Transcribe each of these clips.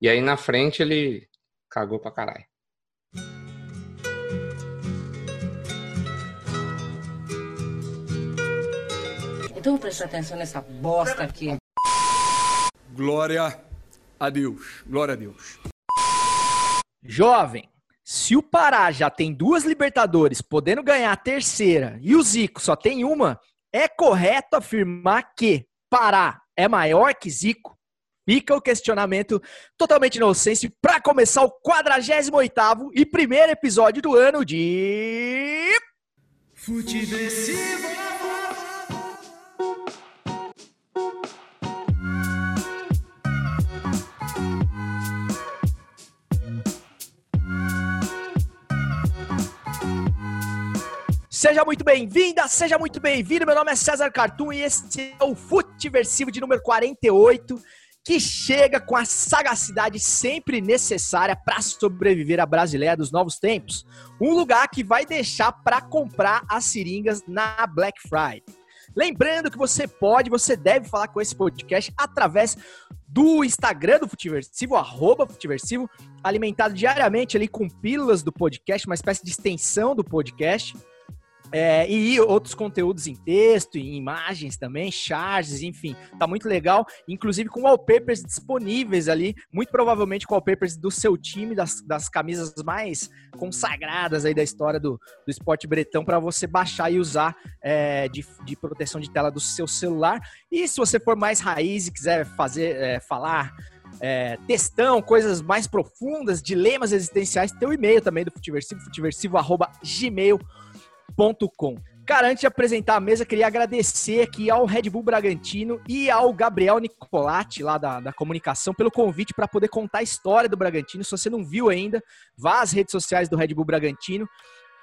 E aí na frente ele cagou pra caralho. Então vou prestar atenção nessa bosta aqui. Glória a Deus. Glória a Deus. Jovem, se o Pará já tem duas Libertadores, podendo ganhar a terceira, e o Zico só tem uma, é correto afirmar que Pará é maior que Zico? Fica o questionamento totalmente inocente para começar o 48º e primeiro episódio do ano de... Futeversivo! Seja muito bem-vinda, seja muito bem-vindo. Meu nome é César Cartoon e este é o Futeversivo de número 48, que chega com a sagacidade sempre necessária para sobreviver à brasileira dos novos tempos. Um lugar que vai deixar para comprar as seringas na Black Friday. Lembrando que você pode, você deve falar com esse podcast através do Instagram do Futiversivo, arroba Futiversivo, alimentado diariamente ali com pílulas do podcast, uma espécie de extensão do podcast. É, e outros conteúdos em texto, em imagens também, charges, enfim, tá muito legal. Inclusive com wallpapers disponíveis ali, muito provavelmente wallpapers do seu time, das, das camisas mais consagradas aí da história do, do esporte bretão, para você baixar e usar é, de, de proteção de tela do seu celular. E se você for mais raiz e quiser fazer, é, falar é, textão, coisas mais profundas, dilemas existenciais, tem o e-mail também do Futiversivo, futiversivo.gmail.com gmail.com. Cara, antes de apresentar a mesa, queria agradecer aqui ao Red Bull Bragantino e ao Gabriel Nicolatti, lá da, da comunicação, pelo convite para poder contar a história do Bragantino. Se você não viu ainda, vá às redes sociais do Red Bull Bragantino,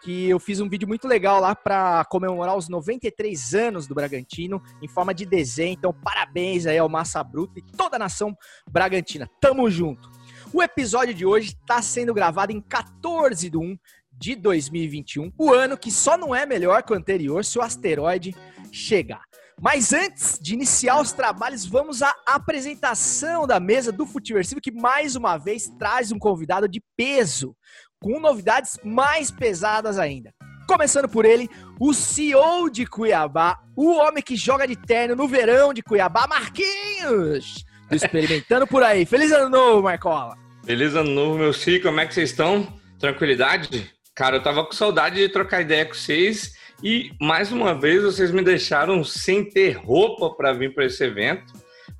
que eu fiz um vídeo muito legal lá para comemorar os 93 anos do Bragantino, em forma de desenho. Então, parabéns aí ao Massa Bruta e toda a nação Bragantina. Tamo junto! O episódio de hoje está sendo gravado em 14 de 1 de 2021, o ano que só não é melhor que o anterior se o asteroide chegar. Mas antes de iniciar os trabalhos, vamos à apresentação da mesa do Futiversivo, que mais uma vez traz um convidado de peso, com novidades mais pesadas ainda. Começando por ele, o CEO de Cuiabá, o homem que joga de terno no verão de Cuiabá, Marquinhos! Experimentando por aí. Feliz ano novo, Marcola! Feliz ano novo, meu filho. Como é que vocês estão? Tranquilidade? Cara, eu tava com saudade de trocar ideia com vocês e mais uma vez vocês me deixaram sem ter roupa para vir para esse evento.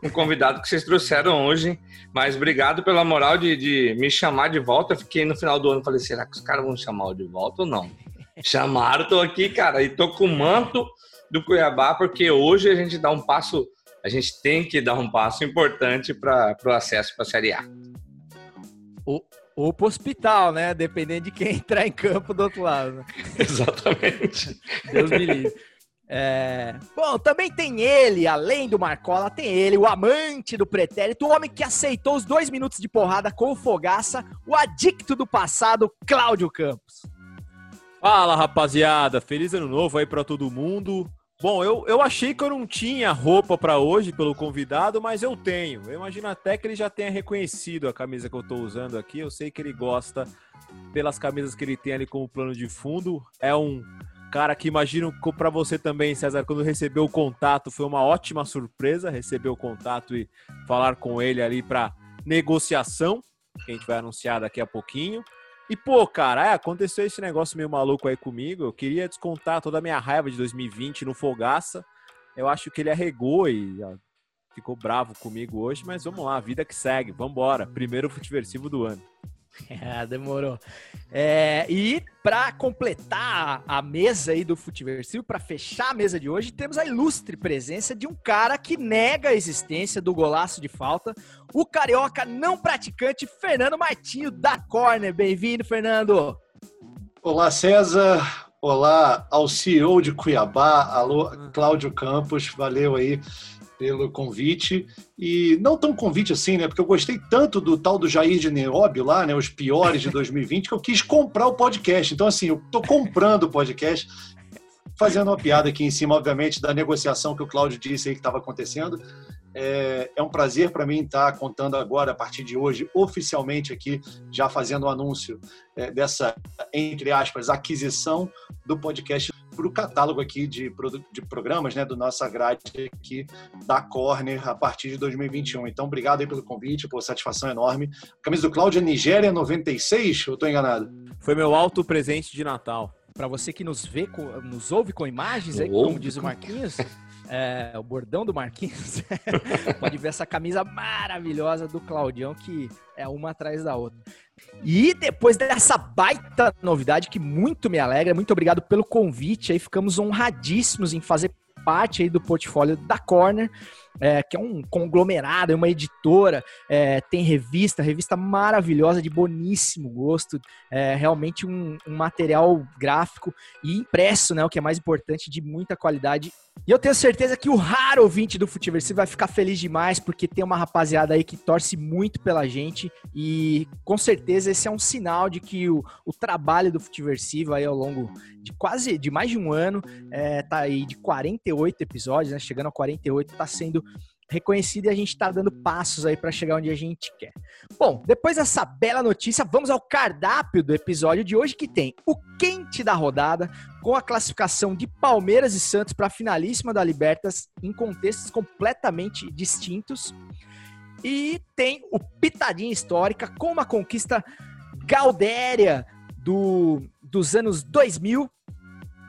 Um convidado que vocês trouxeram hoje, mas obrigado pela moral de, de me chamar de volta. fiquei no final do ano falei, será que os caras vão chamar de volta ou não? Chamaram, tô aqui, cara, e tô com o manto do Cuiabá porque hoje a gente dá um passo, a gente tem que dar um passo importante para o acesso para a Série A. O, ou pro hospital, né? Dependendo de quem entrar em campo do outro lado. Né? Exatamente. Deus me livre. É... Bom, também tem ele, além do Marcola, tem ele, o amante do pretérito, o homem que aceitou os dois minutos de porrada com o Fogaça, o adicto do passado, Cláudio Campos. Fala, rapaziada. Feliz ano novo aí para todo mundo. Bom, eu, eu achei que eu não tinha roupa para hoje pelo convidado, mas eu tenho. Eu imagino até que ele já tenha reconhecido a camisa que eu estou usando aqui. Eu sei que ele gosta pelas camisas que ele tem ali como plano de fundo. É um cara que imagino para você também, César, quando recebeu o contato, foi uma ótima surpresa receber o contato e falar com ele ali para negociação, que a gente vai anunciar daqui a pouquinho. E, pô, cara, é, aconteceu esse negócio meio maluco aí comigo. Eu queria descontar toda a minha raiva de 2020 no Fogaça. Eu acho que ele arregou e ó, ficou bravo comigo hoje, mas vamos lá, vida que segue, vambora. Primeiro futiversivo do ano. É, demorou. É, e para completar a mesa aí do Futiversivo, para fechar a mesa de hoje, temos a ilustre presença de um cara que nega a existência do golaço de falta, o carioca não praticante Fernando Martinho da Corner. Bem-vindo, Fernando. Olá, César. Olá ao CEO de Cuiabá, alô, Cláudio Campos, valeu aí pelo convite. E não tão convite assim, né? Porque eu gostei tanto do tal do Jair de Neóbio lá, né? Os piores de 2020, que eu quis comprar o podcast. Então, assim, eu tô comprando o podcast, fazendo uma piada aqui em cima, obviamente, da negociação que o Cláudio disse aí que estava acontecendo. É, é um prazer para mim estar contando agora, a partir de hoje, oficialmente aqui, já fazendo o anúncio é, dessa, entre aspas, aquisição do podcast para o catálogo aqui de, de programas né, do nossa grade aqui da Corner a partir de 2021. Então, obrigado aí pelo convite, por satisfação enorme. A camisa do Cláudio é Nigéria 96, ou estou enganado? Foi meu alto presente de Natal. Para você que nos vê, nos ouve com imagens, aí, como diz o Marquinhos, é, o bordão do Marquinhos, pode ver essa camisa maravilhosa do Claudião, que é uma atrás da outra. E depois dessa baita novidade que muito me alegra, muito obrigado pelo convite. Aí ficamos honradíssimos em fazer parte aí do portfólio da Corner é, que é um conglomerado, é uma editora, é, tem revista, revista maravilhosa, de boníssimo gosto, é realmente um, um, material gráfico e impresso, né, o que é mais importante, de muita qualidade. E eu tenho certeza que o raro ouvinte do Futiversivo vai ficar feliz demais, porque tem uma rapaziada aí que torce muito pela gente e com certeza esse é um sinal de que o, o trabalho do Futiversivo aí ao longo de quase, de mais de um ano, é, tá aí de 48 episódios, né, chegando a 48, tá sendo reconhecido e a gente está dando passos aí para chegar onde a gente quer. Bom, depois dessa bela notícia, vamos ao cardápio do episódio de hoje que tem o quente da rodada com a classificação de Palmeiras e Santos para a finalíssima da Libertas em contextos completamente distintos. E tem o Pitadinha Histórica com uma conquista gaudéria do, dos anos 2000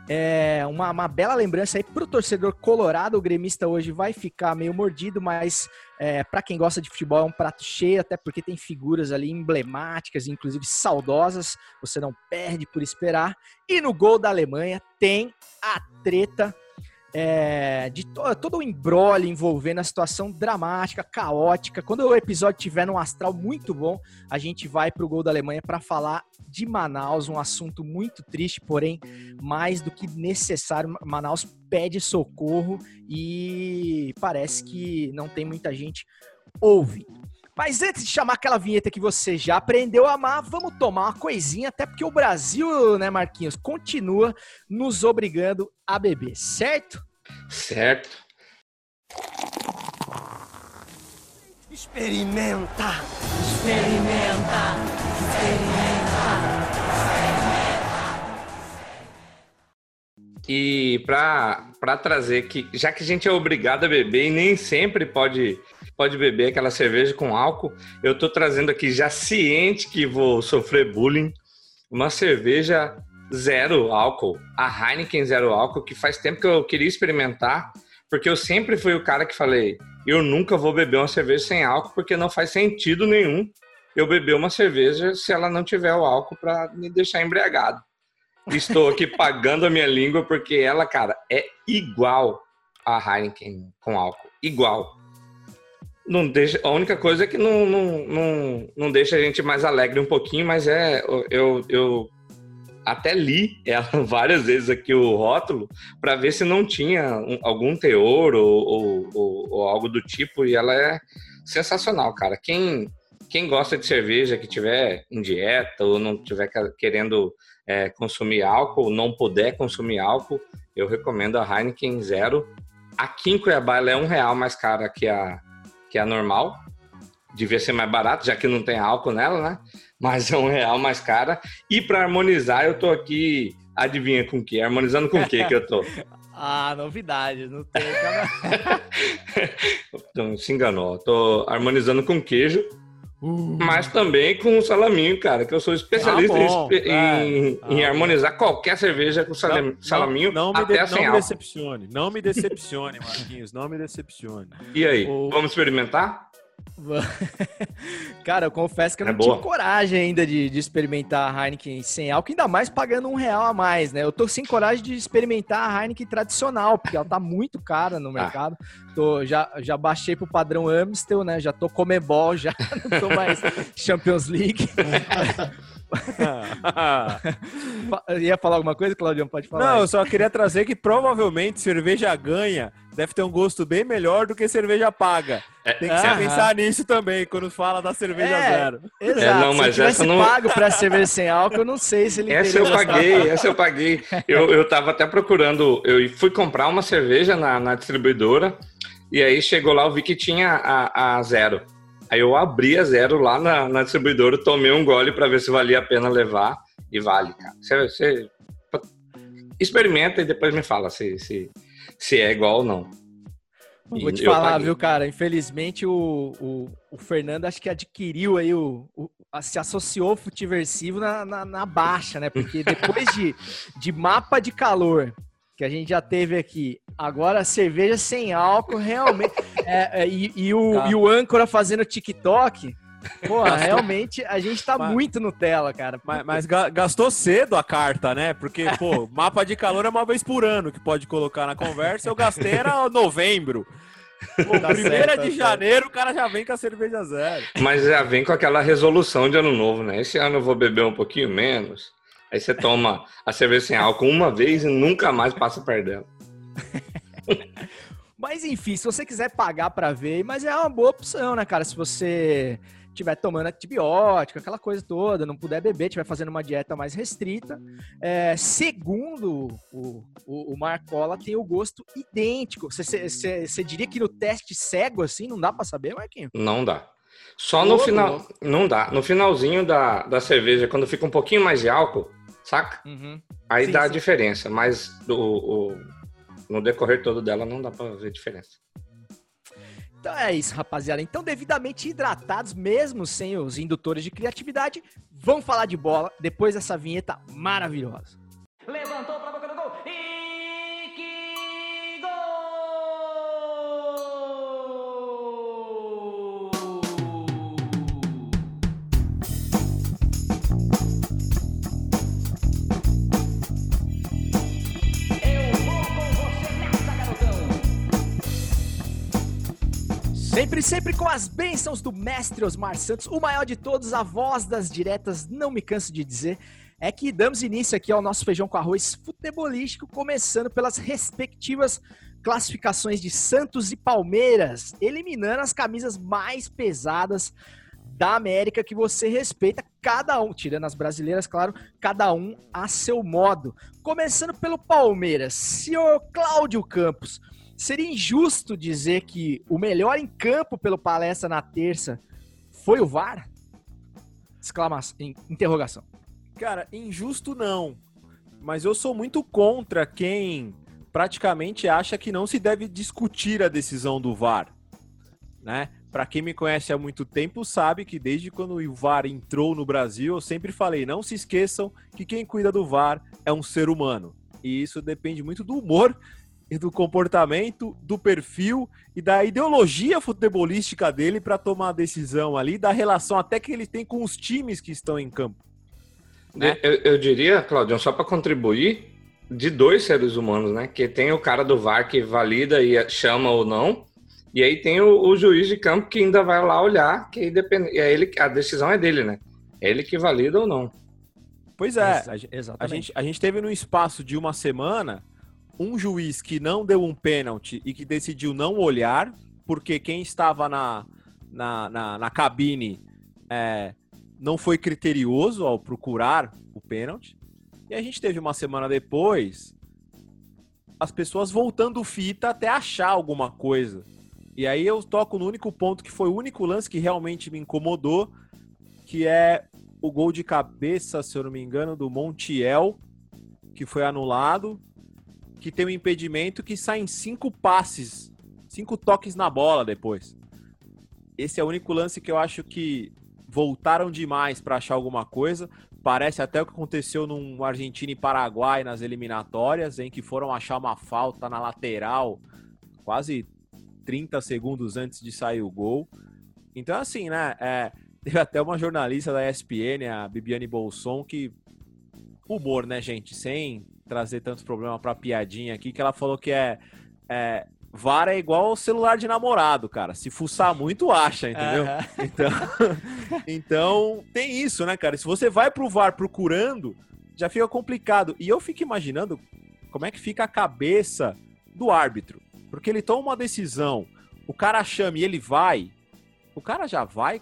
é uma, uma bela lembrança aí para o torcedor colorado. O gremista hoje vai ficar meio mordido, mas é, para quem gosta de futebol é um prato cheio, até porque tem figuras ali emblemáticas, inclusive saudosas. Você não perde por esperar. E no gol da Alemanha tem a treta é, de to todo o embrolho envolvendo a situação dramática, caótica. Quando o episódio tiver num astral muito bom, a gente vai para o gol da Alemanha para falar de Manaus, um assunto muito triste, porém mais do que necessário. Manaus pede socorro e parece que não tem muita gente ouvindo. Mas antes de chamar aquela vinheta que você já aprendeu a amar, vamos tomar uma coisinha, até porque o Brasil, né, Marquinhos, continua nos obrigando a beber, certo? Certo. Experimenta! Experimenta! Experimenta! E para trazer que, já que a gente é obrigado a beber e nem sempre pode pode beber aquela cerveja com álcool. Eu estou trazendo aqui, já ciente que vou sofrer bullying, uma cerveja zero álcool, a Heineken zero álcool, que faz tempo que eu queria experimentar, porque eu sempre fui o cara que falei, eu nunca vou beber uma cerveja sem álcool, porque não faz sentido nenhum eu beber uma cerveja se ela não tiver o álcool para me deixar embriagado. Estou aqui pagando a minha língua porque ela, cara, é igual a Heineken com álcool, igual. Não deixa, a única coisa é que não, não, não, não deixa a gente mais alegre um pouquinho, mas é. Eu, eu até li ela várias vezes aqui o rótulo para ver se não tinha um, algum teor ou, ou, ou, ou, algo do tipo, e ela é sensacional, cara. Quem, quem gosta de cerveja, que tiver em dieta ou não tiver querendo é, consumir álcool, não puder consumir álcool, eu recomendo a Heineken Zero. Aqui em Cuiabá ela é um real mais cara que a que é a normal. Devia ser mais barato, já que não tem álcool nela, né? Mas é um real mais cara. E para harmonizar, eu tô aqui, adivinha com o que? Harmonizando com o que que eu tô? ah, novidade, não tem. então, se enganou. Tô harmonizando com queijo. Uh. Mas também com salaminho, cara, que eu sou especialista ah, em, em, ah, em, harmonizar qualquer cerveja com salam, salaminho, não, não até de, sem Não me decepcione, não me decepcione, Marquinhos, não me decepcione. E aí, o... vamos experimentar? Cara, eu confesso que eu é não boa. tive coragem ainda de, de, experimentar a Heineken sem álcool, ainda mais pagando um real a mais, né? Eu tô sem coragem de experimentar a Heineken tradicional, porque ela tá muito cara no ah. mercado. Ah. Tô, já, já baixei pro padrão Amstel, né? Já tô Comebol, já não tô mais Champions League. Ia falar alguma coisa, Claudião? Pode falar. Não, aí. eu só queria trazer que provavelmente cerveja ganha deve ter um gosto bem melhor do que cerveja paga. É, Tem que uh pensar nisso também quando fala da cerveja é, zero. Exato. É, não, mas se eu tivesse não... pago para cerveja sem álcool, eu não sei se ele Essa eu paguei, essa eu paguei. Eu, eu tava até procurando, eu fui comprar uma cerveja na, na distribuidora E aí chegou lá, eu vi que tinha a, a zero. Aí eu abri a zero lá na, na distribuidora, tomei um gole para ver se valia a pena levar. E vale, cara. Você, você experimenta e depois me fala se, se, se é igual ou não. Vou te falar, paguei. viu, cara? Infelizmente o, o, o Fernando acho que adquiriu aí o. o- se associou ao futiversivo na, na, na baixa, né? Porque depois de, de mapa de calor que a gente já teve aqui, agora cerveja sem álcool, realmente. é, é, e, e o, Tá. e o âncora fazendo TikTok. Porra, realmente a gente tá Mas- muito Nutella, cara. Mas, mas ga- gastou cedo a carta, né? Porque, pô, mapa de calor é uma vez por ano que pode colocar na conversa. Eu gastei era novembro. Pô, Tá primeira certo, tá de certo. janeiro, o cara já vem com a cerveja zero. Mas já vem com aquela resolução de ano novo, né? Esse ano eu vou beber um pouquinho menos. Aí você toma a cerveja sem álcool uma vez e nunca mais passa perto dela. Mas enfim, se você quiser pagar pra ver, mas é uma boa opção, né, cara? Se você estiver tomando antibiótico, aquela coisa toda, não puder beber, estiver fazendo uma dieta mais restrita. É, segundo o, o, o Marcola, tem o gosto idêntico. Você, diria que no teste cego, assim, não dá pra saber, Marquinhos? Não dá. Só no final. Não dá. No finalzinho da, da cerveja, quando fica um pouquinho mais de álcool, saca? Aí Sim, dá a sim. diferença. Mas o, o- no decorrer todo dela não dá pra ver diferença. Então é isso, rapaziada. Então, devidamente hidratados, mesmo sem os indutores de criatividade, vamos falar de bola depois dessa vinheta maravilhosa. Levantou pra Sempre, sempre com as bênçãos do mestre Osmar Santos, o maior de todos, a voz das diretas, não me canso de dizer, é que damos início aqui ao nosso feijão com arroz futebolístico, começando pelas respectivas classificações de Santos e Palmeiras, eliminando as camisas mais pesadas da América que você respeita, cada um, tirando as brasileiras, claro, cada um a seu modo. Começando pelo Palmeiras, senhor Cláudio Campos, Seria injusto dizer que o melhor em campo pelo palestra na terça foi o VAR? Exclamação, in- interrogação. Cara, injusto não. Mas eu sou muito contra quem praticamente acha que não se deve discutir a decisão do VAR, né? Para quem me conhece há muito tempo sabe que desde quando o VAR entrou no Brasil, eu sempre falei, não se esqueçam que quem cuida do VAR é um ser humano. E isso depende muito do humor do comportamento, do perfil e da ideologia futebolística dele para tomar a decisão ali, da relação até que ele tem com os times que estão em campo. né? Eu, eu diria, Claudio, só para contribuir, de dois seres humanos, né? Que tem o cara do VAR que valida e chama ou não, e aí tem o, o juiz de campo que ainda vai lá olhar, que aí depende, é ele, a decisão é dele, né? É ele que valida ou não. Pois é, Exa- a gente- A Exatamente. gente, a gente teve no espaço de uma semana um juiz que não deu um pênalti e que decidiu não olhar, porque quem estava na, na, na, na cabine é, não foi criterioso ao procurar o pênalti. E a gente teve uma semana depois as pessoas voltando fita até achar alguma coisa. E aí eu toco no único ponto que foi o único lance que realmente me incomodou, que é o gol de cabeça, se eu não me engano, do Montiel, que foi anulado, que tem um impedimento que sai em cinco passes, cinco toques na bola depois. Esse é o único lance que eu acho que voltaram demais para achar alguma coisa. Parece até o que aconteceu no Argentina e Paraguai nas eliminatórias, em que foram achar uma falta na lateral quase 30 segundos antes de sair o gol. Então, assim, né? é, teve até uma jornalista da ESPN, a Bibiane Bolson, que. Humor, né, gente? Sem trazer tantos problemas pra piadinha aqui, que ela falou que é. é VAR é igual ao celular de namorado, cara. Se fuçar muito, acha, entendeu? Aham. Então, então, tem isso, né, cara? Se você vai pro VAR procurando, já fica complicado. E eu fico imaginando como é que fica a cabeça do árbitro. Porque ele toma uma decisão, o cara chama e ele vai, o cara já vai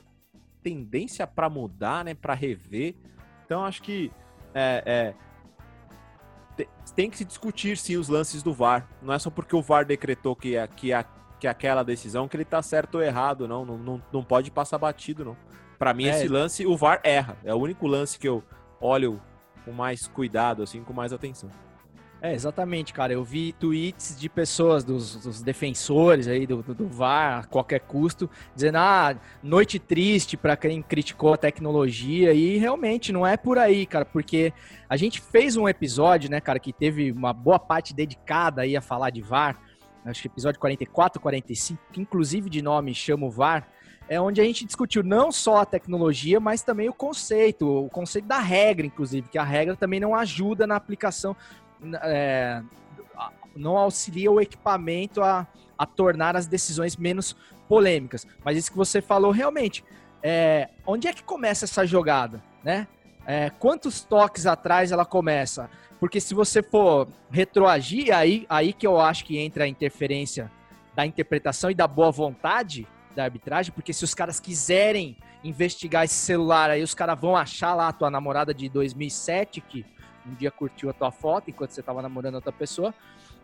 tendência pra mudar, né, Pra rever. Então acho que é, é, tem que se discutir sim os lances do VAR. Não é só porque o VAR decretou que, a- que, a- que aquela decisão que ele tá certo ou errado, não. Não, não, não pode passar batido, não. Para mim, é. esse lance, o VAR erra. É o único lance que eu olho com mais cuidado, assim, com mais atenção. É, exatamente, cara. Eu vi tweets de pessoas, dos, dos defensores aí do, do, do, VAR, a qualquer custo, dizendo, ah, noite triste para quem criticou a tecnologia. E realmente não é por aí, cara, porque a gente fez um episódio, né, cara, que teve uma boa parte dedicada aí a falar de VAR. Acho que episódio 44, 45, que inclusive de nome chama o VAR é onde a gente discutiu não só a tecnologia, mas também o conceito, o conceito da regra, inclusive, que a regra também não ajuda na aplicação é, não auxilia o equipamento a, a tornar as decisões menos polêmicas. Mas isso que você falou realmente, é, onde é que começa essa jogada, né? É, quantos toques atrás ela começa? Porque se você for retroagir, aí, aí que eu acho que entra a interferência da interpretação e da boa vontade da arbitragem, porque se os caras quiserem investigar esse celular, aí os caras vão achar lá a tua namorada de 2007 que um dia curtiu a tua foto enquanto você tava namorando outra pessoa.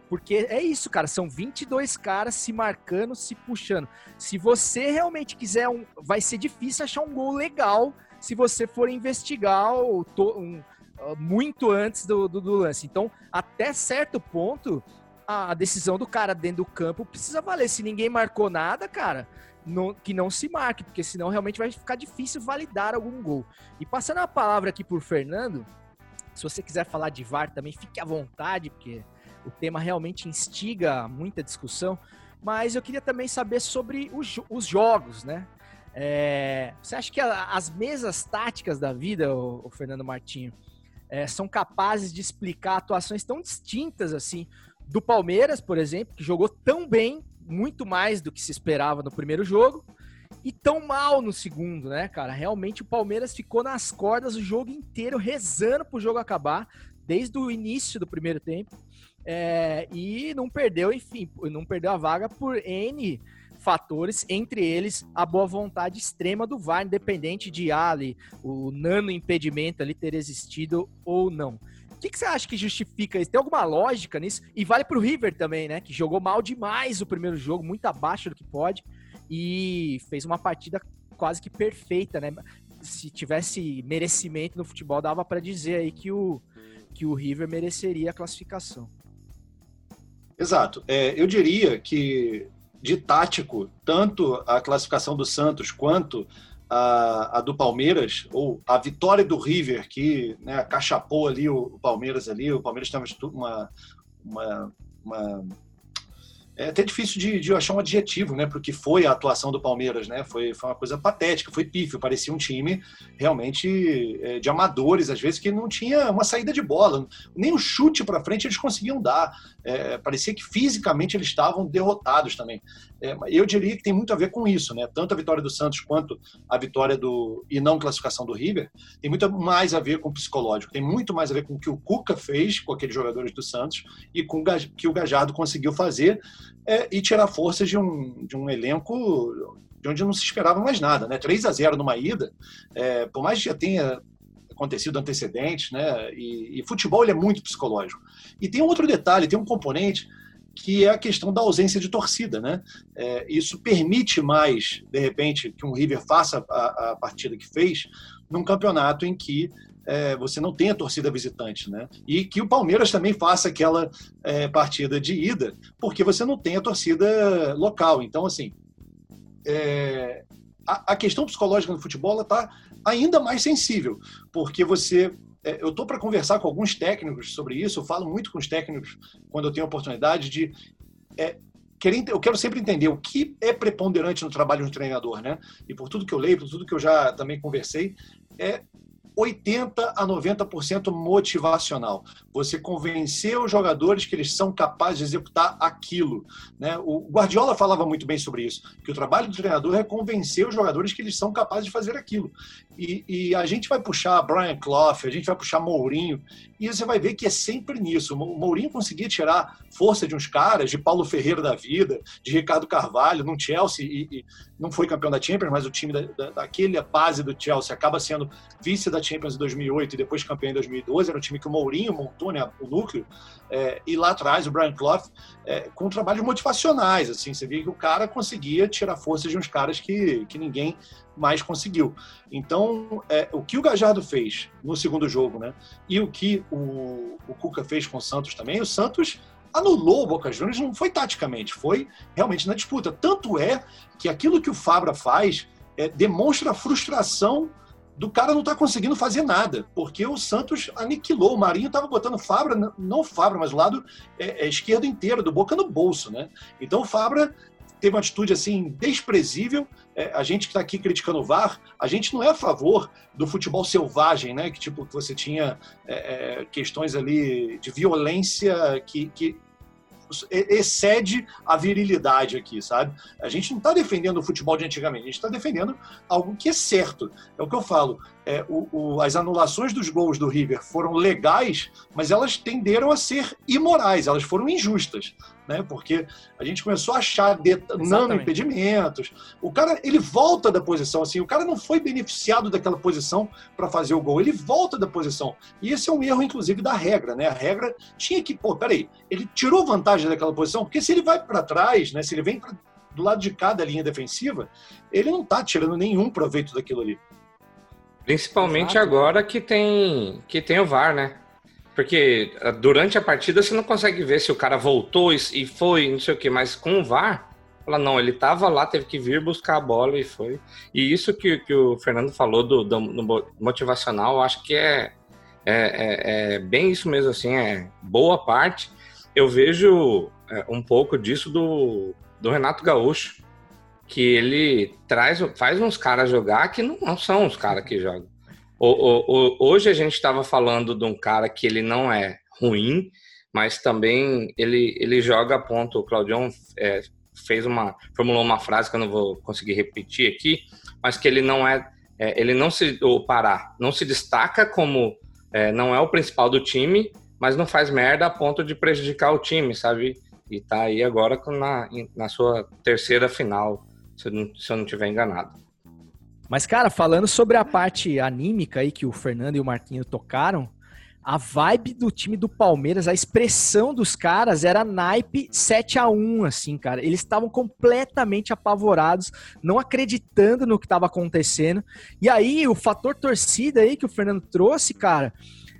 Porque é isso, cara. São 22 caras se marcando, se puxando. Se você realmente quiser um. Vai ser difícil achar um gol legal se você for investigar o, um, uh, muito antes do, do, do, lance. Então, até certo ponto, a, a, decisão do cara dentro do campo precisa valer. Se ninguém marcou nada, cara, não, que não se marque, porque senão realmente vai ficar difícil validar algum gol. E passando a palavra aqui por Fernando, se você quiser falar de VAR também, fique à vontade, porque o tema realmente instiga muita discussão. Mas eu queria também saber sobre os, os jogos, né? É, você acha que a, as mesas táticas da vida, o, o Fernando Martinho, é, são capazes de explicar atuações tão distintas assim do Palmeiras, por exemplo, que jogou tão bem, muito mais do que se esperava no primeiro jogo, e tão mal no segundo, né, cara? Realmente o Palmeiras ficou nas cordas o jogo inteiro, rezando pro jogo acabar, desde o início do primeiro tempo. É, e não perdeu, enfim, não perdeu a vaga por N fatores, entre eles a boa vontade extrema do VAR, independente de ali o nano impedimento ali ter existido ou não. O que, que, você acha que justifica isso? Tem alguma lógica nisso? E vale pro River também, né? Que jogou mal demais o primeiro jogo, muito abaixo do que pode e fez uma partida quase que perfeita, né? Se tivesse merecimento no futebol, dava para dizer aí que o, que o River mereceria a classificação. Exato. É, eu diria que de tático, tanto a classificação do Santos quanto a, a, do Palmeiras, ou a vitória do River, que né, acachapou ali o, o Palmeiras ali, o Palmeiras teve uma, uma, uma é até difícil de, de achar um adjetivo, né, porque foi a atuação do Palmeiras, né, foi, foi uma coisa patética, foi pífio, parecia um time realmente é, de amadores, às vezes que não tinha uma saída de bola, nem o chute para frente eles conseguiam dar, é, parecia que fisicamente eles estavam derrotados também. É, eu diria que tem muito a ver com isso, né, tanto a vitória do Santos quanto a vitória do e não classificação do River, tem muito mais a ver com o psicológico, tem muito mais a ver com o que o Cuca fez com aqueles jogadores do Santos e com o que o Gajardo conseguiu fazer é, e tirar forças de um, de um elenco de onde não se esperava mais nada. Né? 3 a 0 numa ida, é, por mais que já tenha acontecido antecedentes, né? E, e, futebol ele é muito psicológico. E tem outro detalhe, tem um componente que é a questão da ausência de torcida, né? É, isso permite mais, de repente, que um River faça a, a partida que fez num campeonato em que é, você não tem a torcida visitante, né? E que o Palmeiras também faça aquela é, partida de ida, porque você não tem a torcida local. Então, assim, é, a, a, questão psicológica no futebol está ainda mais sensível, porque você é, eu estou para conversar com alguns técnicos sobre isso, eu falo muito com os técnicos quando eu tenho a oportunidade de. É, eu quero sempre entender o que é preponderante no trabalho de um treinador, né? E por tudo que eu leio, por tudo que eu já também conversei, é 80 a 90% motivacional. Você convencer os jogadores que eles são capazes de executar aquilo. Né? O Guardiola falava muito bem sobre isso, que o trabalho do treinador é convencer os jogadores que eles são capazes de fazer aquilo. E, e a gente vai puxar Brian Clough, a gente vai puxar Mourinho, e você vai ver que é sempre nisso. O Mourinho conseguia tirar força de uns caras, de Paulo Ferreira da vida, de Ricardo Carvalho, num Chelsea, e, e não foi campeão da Champions, mas o time da, da, daquele base do Chelsea acaba sendo vice da Champions em 2008 e depois campeão em 2012. Era um time que o Mourinho montou, né, o núcleo. É, e lá atrás, o Brian Clough, é, com trabalhos motivacionais. Assim, você via que o cara conseguia tirar força de uns caras que, que ninguém mais conseguiu. Então, é, o que o Gajardo fez no segundo jogo, né, e o que o, o Cuca fez com o Santos também, o Santos anulou o Boca Juniors, não foi taticamente, foi realmente na disputa. Tanto é que aquilo que o Fabra faz é, demonstra a frustração do cara não estar tá conseguindo fazer nada, porque o Santos aniquilou. O Marinho estava botando Fabra, não Fabra, mas o lado é, é, esquerdo inteiro do Boca no bolso, né? Então o Fabra teve uma atitude assim desprezível. É, a gente que está aqui criticando o VAR, a gente não é a favor do futebol selvagem, né? Que tipo que você tinha é, é questões ali de violência que, que excede a virilidade aqui, sabe? A gente não está defendendo o futebol de antigamente, a gente está defendendo algo que é certo. É o que eu falo. É, o, o, as anulações dos gols do River foram legais, mas elas tenderam a ser imorais, elas foram injustas né? Porque a gente começou a achar nano impedimentos. O cara, ele volta da posição, assim, o cara não foi beneficiado daquela posição para fazer o gol, ele volta da posição. E esse é um erro, inclusive, da regra, né? A regra tinha que, pô, peraí, ele tirou vantagem daquela posição, porque se ele vai para trás, né? Se ele vem pra, do lado de cada linha defensiva, ele não tá tirando nenhum proveito daquilo ali. Principalmente Exato. agora que tem que tem o VAR, né? Porque ah, durante a partida você não consegue ver se o cara voltou e foi, não sei o que, mas com o VAR, fala, não, ele tava lá, teve que vir buscar a bola e foi. E isso que, que o Fernando falou do, do, do motivacional, eu acho que é, é, é, é, bem isso mesmo, assim, é boa parte. Eu vejo é, um pouco disso do, do Renato Gaúcho, que ele traz, faz uns caras jogar que não, não são os caras que jogam. O, o, o, hoje a gente estava falando de um cara que ele não é ruim, mas também ele, ele joga a ponto. O Claudião é, fez uma formulou uma frase que eu não vou conseguir repetir aqui, mas que ele não é, é ele não se o não se destaca como é, não é o principal do time, mas não faz merda a ponto de prejudicar o time, sabe? E tá aí agora na, na sua terceira final, se eu não, se eu não tiver enganado. Mas, cara, falando sobre a parte anímica aí que o Fernando e o Marquinho tocaram, a vibe do time do Palmeiras, a expressão dos caras era naipe 7 a 1 assim, cara. Eles estavam completamente apavorados, não acreditando no que estava acontecendo. E aí, o fator torcida aí que o Fernando trouxe, cara,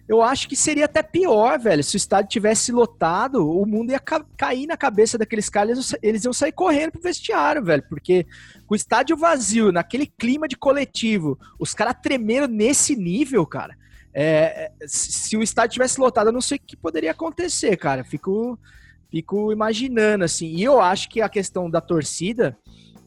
eu acho que seria até pior, velho. Se o estádio tivesse lotado, o mundo ia ca cair na cabeça daqueles caras, eles iam sair correndo pro vestiário, velho. Porque com o estádio vazio, naquele clima de coletivo, os caras tremendo nesse nível, cara. É, se o estádio tivesse lotado, eu não sei o que poderia acontecer, cara. Fico, fico imaginando, assim. E eu acho que a questão da torcida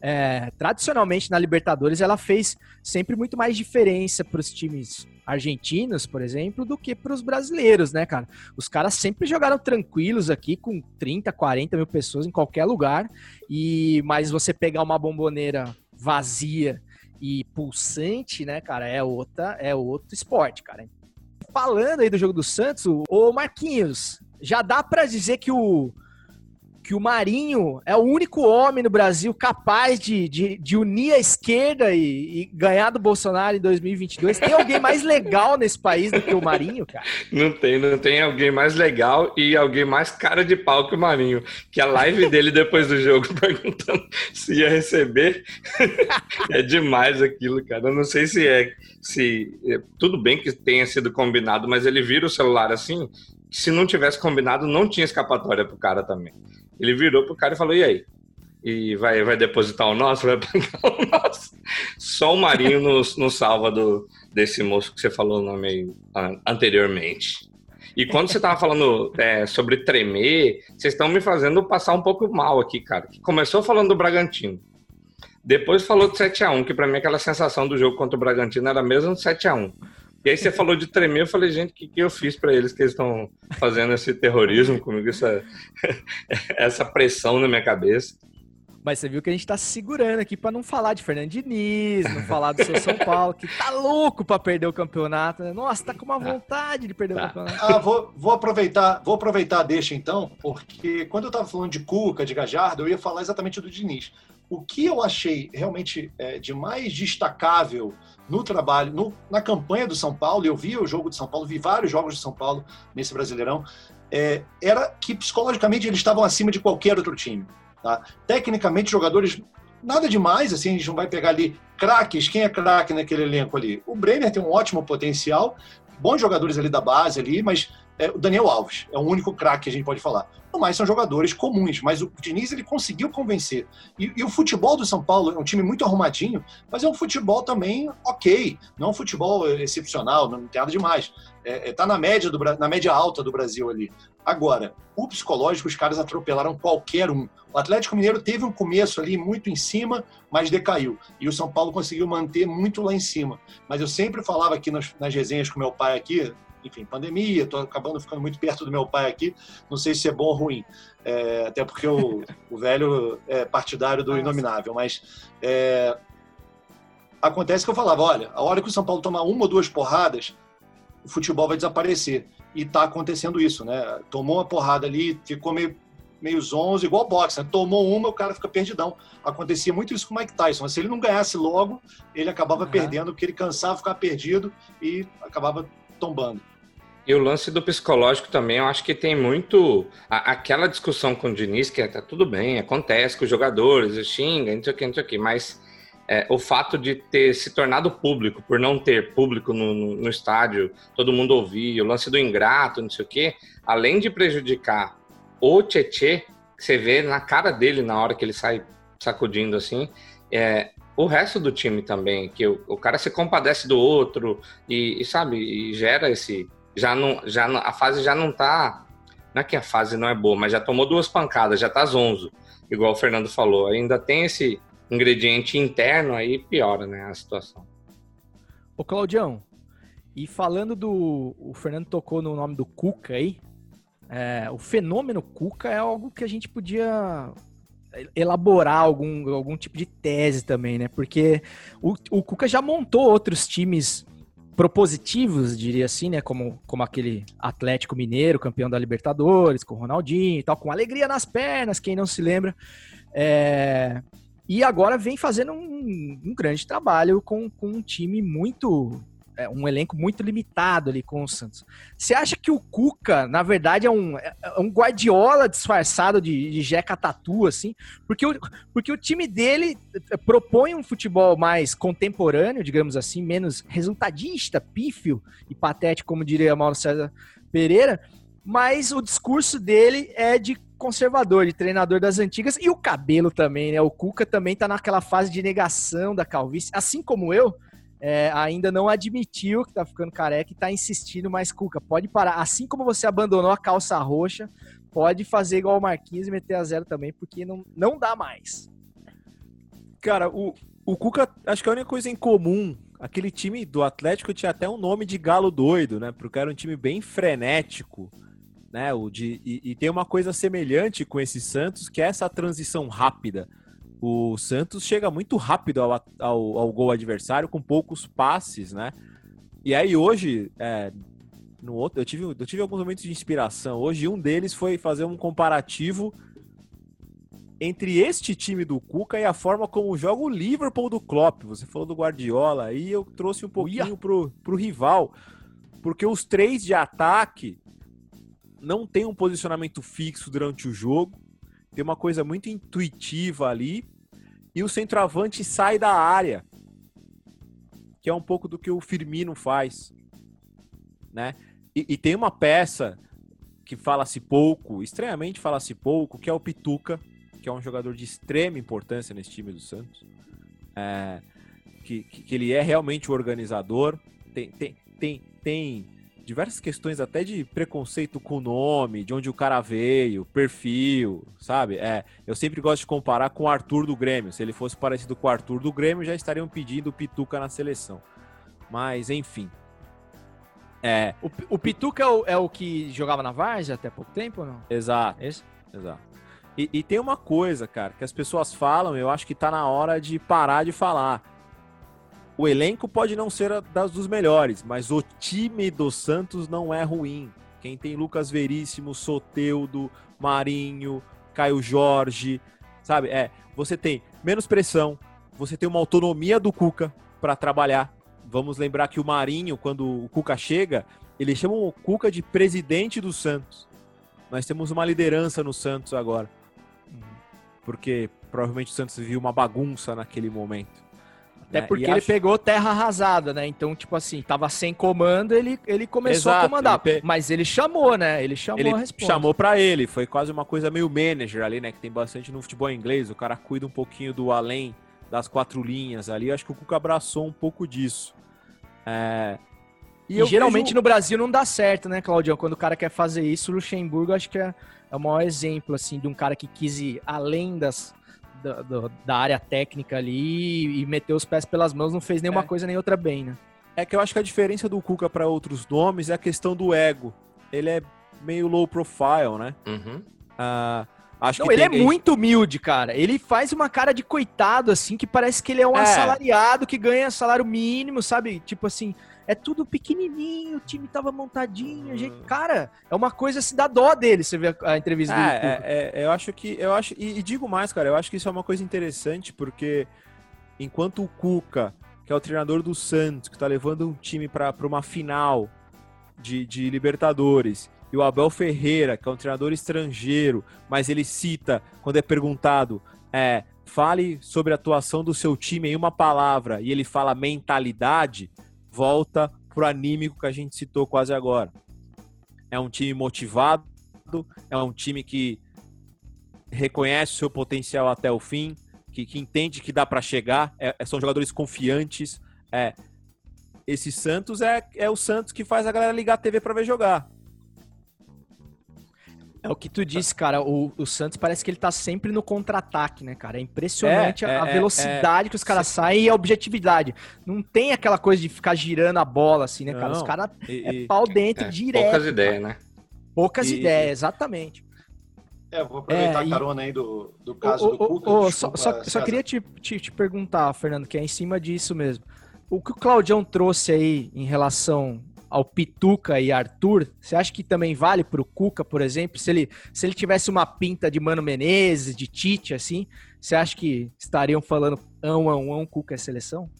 é, tradicionalmente na Libertadores ela fez sempre muito mais diferença para os times argentinos, por exemplo, do que para os brasileiros, né, cara? Os caras sempre jogaram tranquilos aqui com 30, 40 mil pessoas em qualquer lugar, e mas você pegar uma bomboneira vazia e pulsante, né, cara, é outra, é outro esporte, cara. Falando aí do jogo do Santos, o Marquinhos, já dá para dizer que o que o Marinho é o único homem no Brasil capaz de, de, de unir a esquerda e, e, ganhar do Bolsonaro em 2022. Tem alguém mais legal nesse país do que o Marinho, cara? Não tem, não tem alguém mais legal e alguém mais cara de pau que o Marinho. Que a live dele depois do jogo perguntando se ia receber. é demais aquilo, cara. Eu não sei se é. se é, Tudo bem que tenha sido combinado, mas ele vira o celular assim. Se não tivesse combinado, não tinha escapatória pro cara também. Ele virou pro cara e falou: e aí? E vai, vai depositar o nosso? Vai pagar o nosso? Só o Marinho nos, nos salva do, desse moço que você falou o nome aí, anteriormente. E quando você tava falando é, sobre tremer, vocês estão me fazendo passar um pouco mal aqui, cara. Começou falando do Bragantino. Depois falou de 7x1, que para mim aquela sensação do jogo contra o Bragantino era mesmo 7x1. E aí você falou de tremer, eu falei, gente, o que, que eu fiz para eles que eles estão fazendo esse terrorismo comigo, essa, essa pressão na minha cabeça. Mas você viu que a gente tá segurando aqui para não falar de Fernando Diniz, não falar do seu São Paulo, que tá louco para perder o campeonato. Né? Nossa, tá com uma tá. vontade de perder tá. o campeonato. Ah, vou, vou aproveitar, vou aproveitar deixa então, porque quando eu tava falando de Cuca, de Gajardo, eu ia falar exatamente do Diniz. o que eu achei realmente é, de mais destacável no trabalho, no, na campanha do São Paulo, eu vi o jogo de São Paulo, vi vários jogos de São Paulo nesse Brasileirão, é, era que psicologicamente eles estavam acima de qualquer outro time. Tá? Tecnicamente, jogadores nada demais, assim, a gente não vai pegar ali craques, quem é craque naquele elenco ali? O Brenner tem um ótimo potencial, bons jogadores ali da base ali, mas é, o Daniel Alves é o único craque que a gente pode falar. No mais, são jogadores comuns, mas o Diniz ele conseguiu convencer. E, e, o futebol do São Paulo é um time muito arrumadinho, mas é um futebol também ok. Não é um futebol excepcional, não tem nada demais. É, é, tá na média, do, na média alta do Brasil ali. Agora, o psicológico, os caras atropelaram qualquer um. O Atlético Mineiro teve um começo ali muito em cima, mas decaiu. E o São Paulo conseguiu manter muito lá em cima. Mas eu sempre falava aqui nas, nas resenhas com meu pai aqui, enfim, pandemia, estou acabando ficando muito perto do meu pai aqui, não sei se é bom ou ruim, é, até porque o, o, velho é partidário do inominável, mas é, acontece que eu falava, olha, a hora que o São Paulo tomar uma ou duas porradas, o futebol vai desaparecer, e está acontecendo isso, né? Tomou uma porrada ali, ficou meio meio zonzo, igual boxe, né? tomou uma, o cara fica perdidão. Acontecia muito isso com o Mike Tyson. Se ele não ganhasse logo, ele acabava uhum. perdendo, porque ele cansava, ficar perdido e acabava tombando. E o lance do psicológico também, eu acho que tem muito. A, aquela discussão com o Diniz, que tá tudo bem, acontece com os jogadores, xinga, não sei o que, não sei o que, mas é, o fato de ter se tornado público, por não ter público no, no, no, estádio, todo mundo ouvir, o lance do ingrato, não sei o que, além de prejudicar o Tietê, que você vê na cara dele na hora que ele sai sacudindo assim, é, o resto do time também, que o, o cara se compadece do outro e, e sabe, e gera esse já não, já não, a fase já não tá. Não é que a fase não é boa, mas já tomou duas pancadas, já tá zonzo, igual o Fernando falou. Ainda tem esse ingrediente interno aí, piora, né, a situação. Ô, Claudião, e falando do. O Fernando tocou no nome do Cuca aí. É, o fenômeno Cuca é algo que a gente podia elaborar algum, algum tipo de tese também, né? Porque o, o Cuca já montou outros times propositivos, diria assim, né? Como, como aquele Atlético Mineiro, campeão da Libertadores, com Ronaldinho e tal, com alegria nas pernas, quem não se lembra. É... E agora vem fazendo um, um grande trabalho com, com um time muito é, um elenco muito limitado ali com o Santos. Você acha que o Cuca, na verdade, é um, é um Guardiola disfarçado de, de Jeca Tatu, assim? Porque o, porque o time dele é, propõe um futebol mais contemporâneo, digamos assim, menos resultadista, pífio e patético, como diria Mauro César Pereira, mas o discurso dele é de conservador, de treinador das antigas, e o cabelo também, né? O Cuca também tá naquela fase de negação da calvície, assim como eu, é, ainda não admitiu que tá ficando careca e tá insistindo, mas Cuca, pode parar. Assim como você abandonou a calça roxa, pode fazer igual o Marquinhos e meter a zero também, porque não, não dá mais. Cara, o, o Cuca, acho que a única coisa em comum, aquele time do Atlético tinha até um nome de galo doido, né? Porque era um time bem frenético, né? O de, e, e tem uma coisa semelhante com esse Santos, que é essa transição rápida o Santos chega muito rápido ao, ao, ao gol adversário com poucos passes, né? E aí hoje, é, no outro, eu tive, eu tive alguns momentos de inspiração. Hoje um deles foi fazer um comparativo entre este time do Cuca e a forma como joga o Liverpool do Klopp. Você falou do Guardiola, aí eu trouxe um pouquinho pro, pro rival. Porque os três de ataque não tem um posicionamento fixo durante o jogo. Tem uma coisa muito intuitiva ali e o centroavante sai da área, que é um pouco do que o Firmino faz, né? E, e tem uma peça que fala-se pouco, estranhamente fala-se pouco, que é o Pituca, que é um jogador de extrema importância nesse time do Santos, é, que, que, ele é realmente o organizador, tem, tem, tem, tem diversas questões até de preconceito com o nome, de onde o cara veio, perfil, sabe? É, eu sempre gosto de comparar com o Arthur do Grêmio. Se ele fosse parecido com o Arthur do Grêmio, já estariam pedindo o Pituca na seleção. Mas, enfim. É. O, o Pituca é o, é o, que jogava na Varsa até pouco tempo ou não? Exato. Esse? Exato. E, e tem uma coisa, cara, que as pessoas falam, eu acho que tá na hora de parar de falar o elenco pode não ser das dos melhores, mas o time do Santos não é ruim. Quem tem Lucas Veríssimo, Soteudo, Marinho, Caio Jorge, sabe? É, você tem menos pressão, você tem uma autonomia do Cuca para trabalhar. Vamos lembrar que o Marinho, quando o Cuca chega, ele chama o Cuca de presidente do Santos. Nós temos uma liderança no Santos agora. Porque provavelmente o Santos viu uma bagunça naquele momento. Até né? porque E ele acho- pegou terra arrasada, né? Então, tipo assim, tava sem comando, ele, ele começou a Exato, comandar. ele pe- Mas ele chamou, né? Ele chamou ele a resposta. chamou pra ele, foi quase uma coisa meio manager ali, né? Que tem bastante no futebol inglês, o cara cuida um pouquinho do além das quatro linhas ali. Eu acho que o Cuca abraçou um pouco disso. É, E, eu geralmente vejo- no Brasil não dá certo, né, Claudião? Quando o cara quer fazer isso, o Luxemburgo acho que é, é o maior exemplo, assim, de um cara que quis ir além das, da, do- da área técnica ali e meteu os pés pelas mãos, não fez nenhuma É. coisa nem outra bem, né? É que eu acho que a diferença do Cuca para outros nomes é a questão do ego. Ele é meio low profile, né? Uhum. Ah, acho Não, que ele é tem- muito humilde, cara. Ele faz uma cara de coitado, assim, que parece que ele é um É. assalariado que ganha salário mínimo, sabe? Tipo assim, é tudo pequenininho, o time tava montadinho. gente- Hum. Cara, é uma coisa assim, dá dó dele, você vê a, entrevista do É, Cuca. é, é, eu acho que. Eu acho, e, e digo mais, cara, eu acho que isso é uma coisa interessante, porque enquanto o Cuca, que é o treinador do Santos, que tá levando um time para uma final de, de Libertadores, e o Abel Ferreira, que é um treinador estrangeiro, mas ele cita, quando é perguntado, é, fale sobre a atuação do seu time em uma palavra, e ele fala mentalidade, volta pro anímico que a gente citou quase agora. É um time motivado, é um time que reconhece o seu potencial até o fim, que, que entende que dá para chegar, é- é- são jogadores confiantes. É, esse Santos é, é o Santos que faz a galera ligar a TV para ver jogar. É o que tu disse, cara. O, o Santos parece que ele tá sempre no contra-ataque, né, cara? É impressionante É, a- a é, velocidade que os caras saem e a objetividade. Não tem aquela coisa de ficar girando a bola, assim, né, cara? Não. Os caras é pau dentro É, direto. poucas ideias, né? Poucas E- ideias, exatamente. É, vou aproveitar É, e- a carona aí do, do caso Ô, do Cuca. ô, desculpa, só, só- só queria te, te, te perguntar, Fernando, que é em cima disso mesmo. O que o Claudião trouxe aí em relação ao Pituca e Arthur, você acha que também vale pro Cuca, por exemplo? Se ele, se ele tivesse uma pinta de Mano Menezes, de Tite, assim, você acha que estariam falando ão, ão, ão, Cuca é seleção?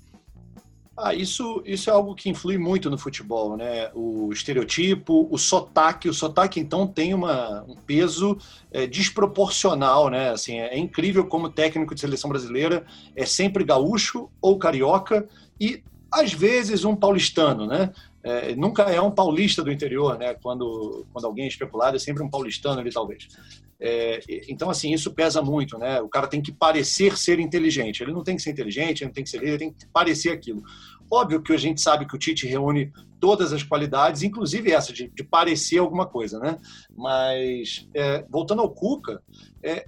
Ah, isso, isso é algo que influi muito no futebol, né? O estereotipo, o sotaque. O sotaque, então, tem uma, um peso é, desproporcional, né? Assim, é incrível como técnico de seleção brasileira é sempre gaúcho ou carioca e, às vezes, um paulistano, né? É, nunca é um paulista do interior, né? Quando, quando alguém é especulado, é sempre um paulistano ali, talvez. É, então, assim, isso pesa muito, né? O cara tem que parecer ser inteligente. Ele não tem que ser inteligente, ele não tem que ser líder, ele tem que parecer aquilo. Óbvio que a gente sabe que o Tite reúne todas as qualidades, inclusive essa de, de parecer alguma coisa, né? Mas, é, voltando ao Cuca, é,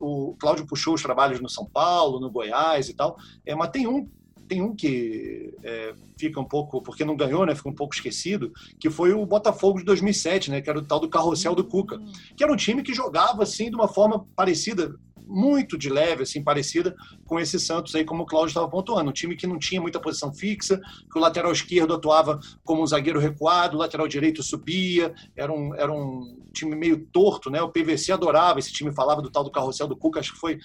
o, Cláudio puxou os trabalhos no São Paulo, no Goiás e tal, é, mas tem um tem um que é, fica um pouco, porque não ganhou, né? Fica um pouco esquecido, que foi o Botafogo de 2007, né? Que era o tal do carrossel do Cuca, que era um time que jogava assim de uma forma parecida, muito de leve, assim, parecida com esse Santos aí, como o Cláudio estava pontuando. Um time que não tinha muita posição fixa, que o lateral esquerdo atuava como um zagueiro recuado, o lateral direito subia, era um, era um time meio torto, né? O PVC adorava esse time, falava do tal do carrossel do Cuca, acho que foi,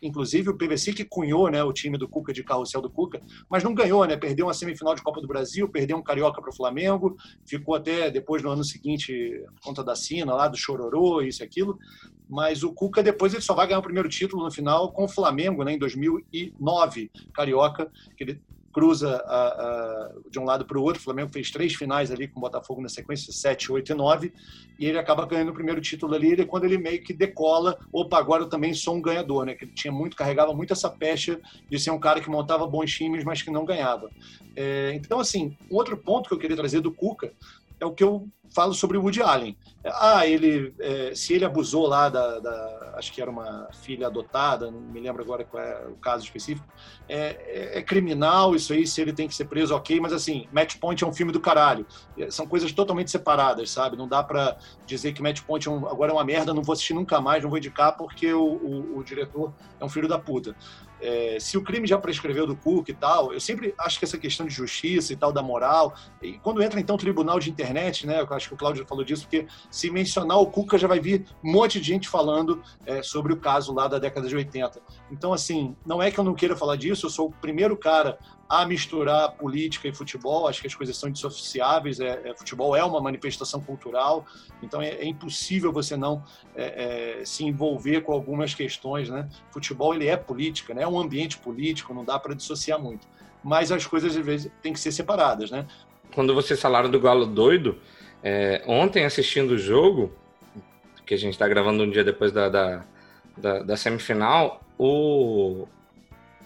inclusive, o PVC que cunhou, né? O time do Cuca de carrossel do Cuca, mas não ganhou, né? Perdeu uma semifinal de Copa do Brasil, perdeu um Carioca para o Flamengo, ficou até depois no ano seguinte conta da Sina lá, do Chororô, isso e aquilo, mas o Cuca depois ele só vai ganhar o primeiro título no final com o Flamengo, né, em 2009, Carioca, que ele cruza a, a, de um lado para o outro. O Flamengo fez três finais ali com o Botafogo na sequência, 7, 8 e 9, e ele acaba ganhando o primeiro título ali. E quando ele meio que decola, opa, agora eu também sou um ganhador, né? Que ele tinha muito, carregava muito essa pecha de ser um cara que montava bons times, mas que não ganhava. É, então, assim, um outro ponto que eu queria trazer do Cuca é o que eu falo sobre o Woody Allen. Ah, ele, é, se ele abusou lá da, da, acho que era uma filha adotada, não me lembro agora qual é o caso específico, é, é, é, criminal isso aí, se ele tem que ser preso, ok, mas assim, Match Point é um filme do caralho. São coisas totalmente separadas, sabe? Não dá para dizer que Match Point é um, agora é uma merda, não vou assistir nunca mais, não vou indicar porque o, o, o, diretor é um filho da puta. é, se o crime já prescreveu do Cuca e tal, eu sempre acho que essa questão de justiça e tal, da moral, e quando entra então tribunal de internet, né, eu acho que o Cláudio falou disso, porque se mencionar o Cuca já vai vir um monte de gente falando é, sobre o caso lá da década de 80. Então, assim, não é que eu não queira falar disso, eu sou o primeiro cara a misturar política e futebol. Acho que as coisas são dissociáveis. É, é futebol é uma manifestação cultural, então é, é impossível você não é, é, se envolver com algumas questões. Né? Futebol ele é política, né? é um ambiente político, não dá para dissociar muito. Mas as coisas às vezes têm que ser separadas. Né? Quando vocês falaram do Galo doido, é, ontem assistindo o jogo, que a gente está gravando um dia depois da, da, da, da semifinal, o,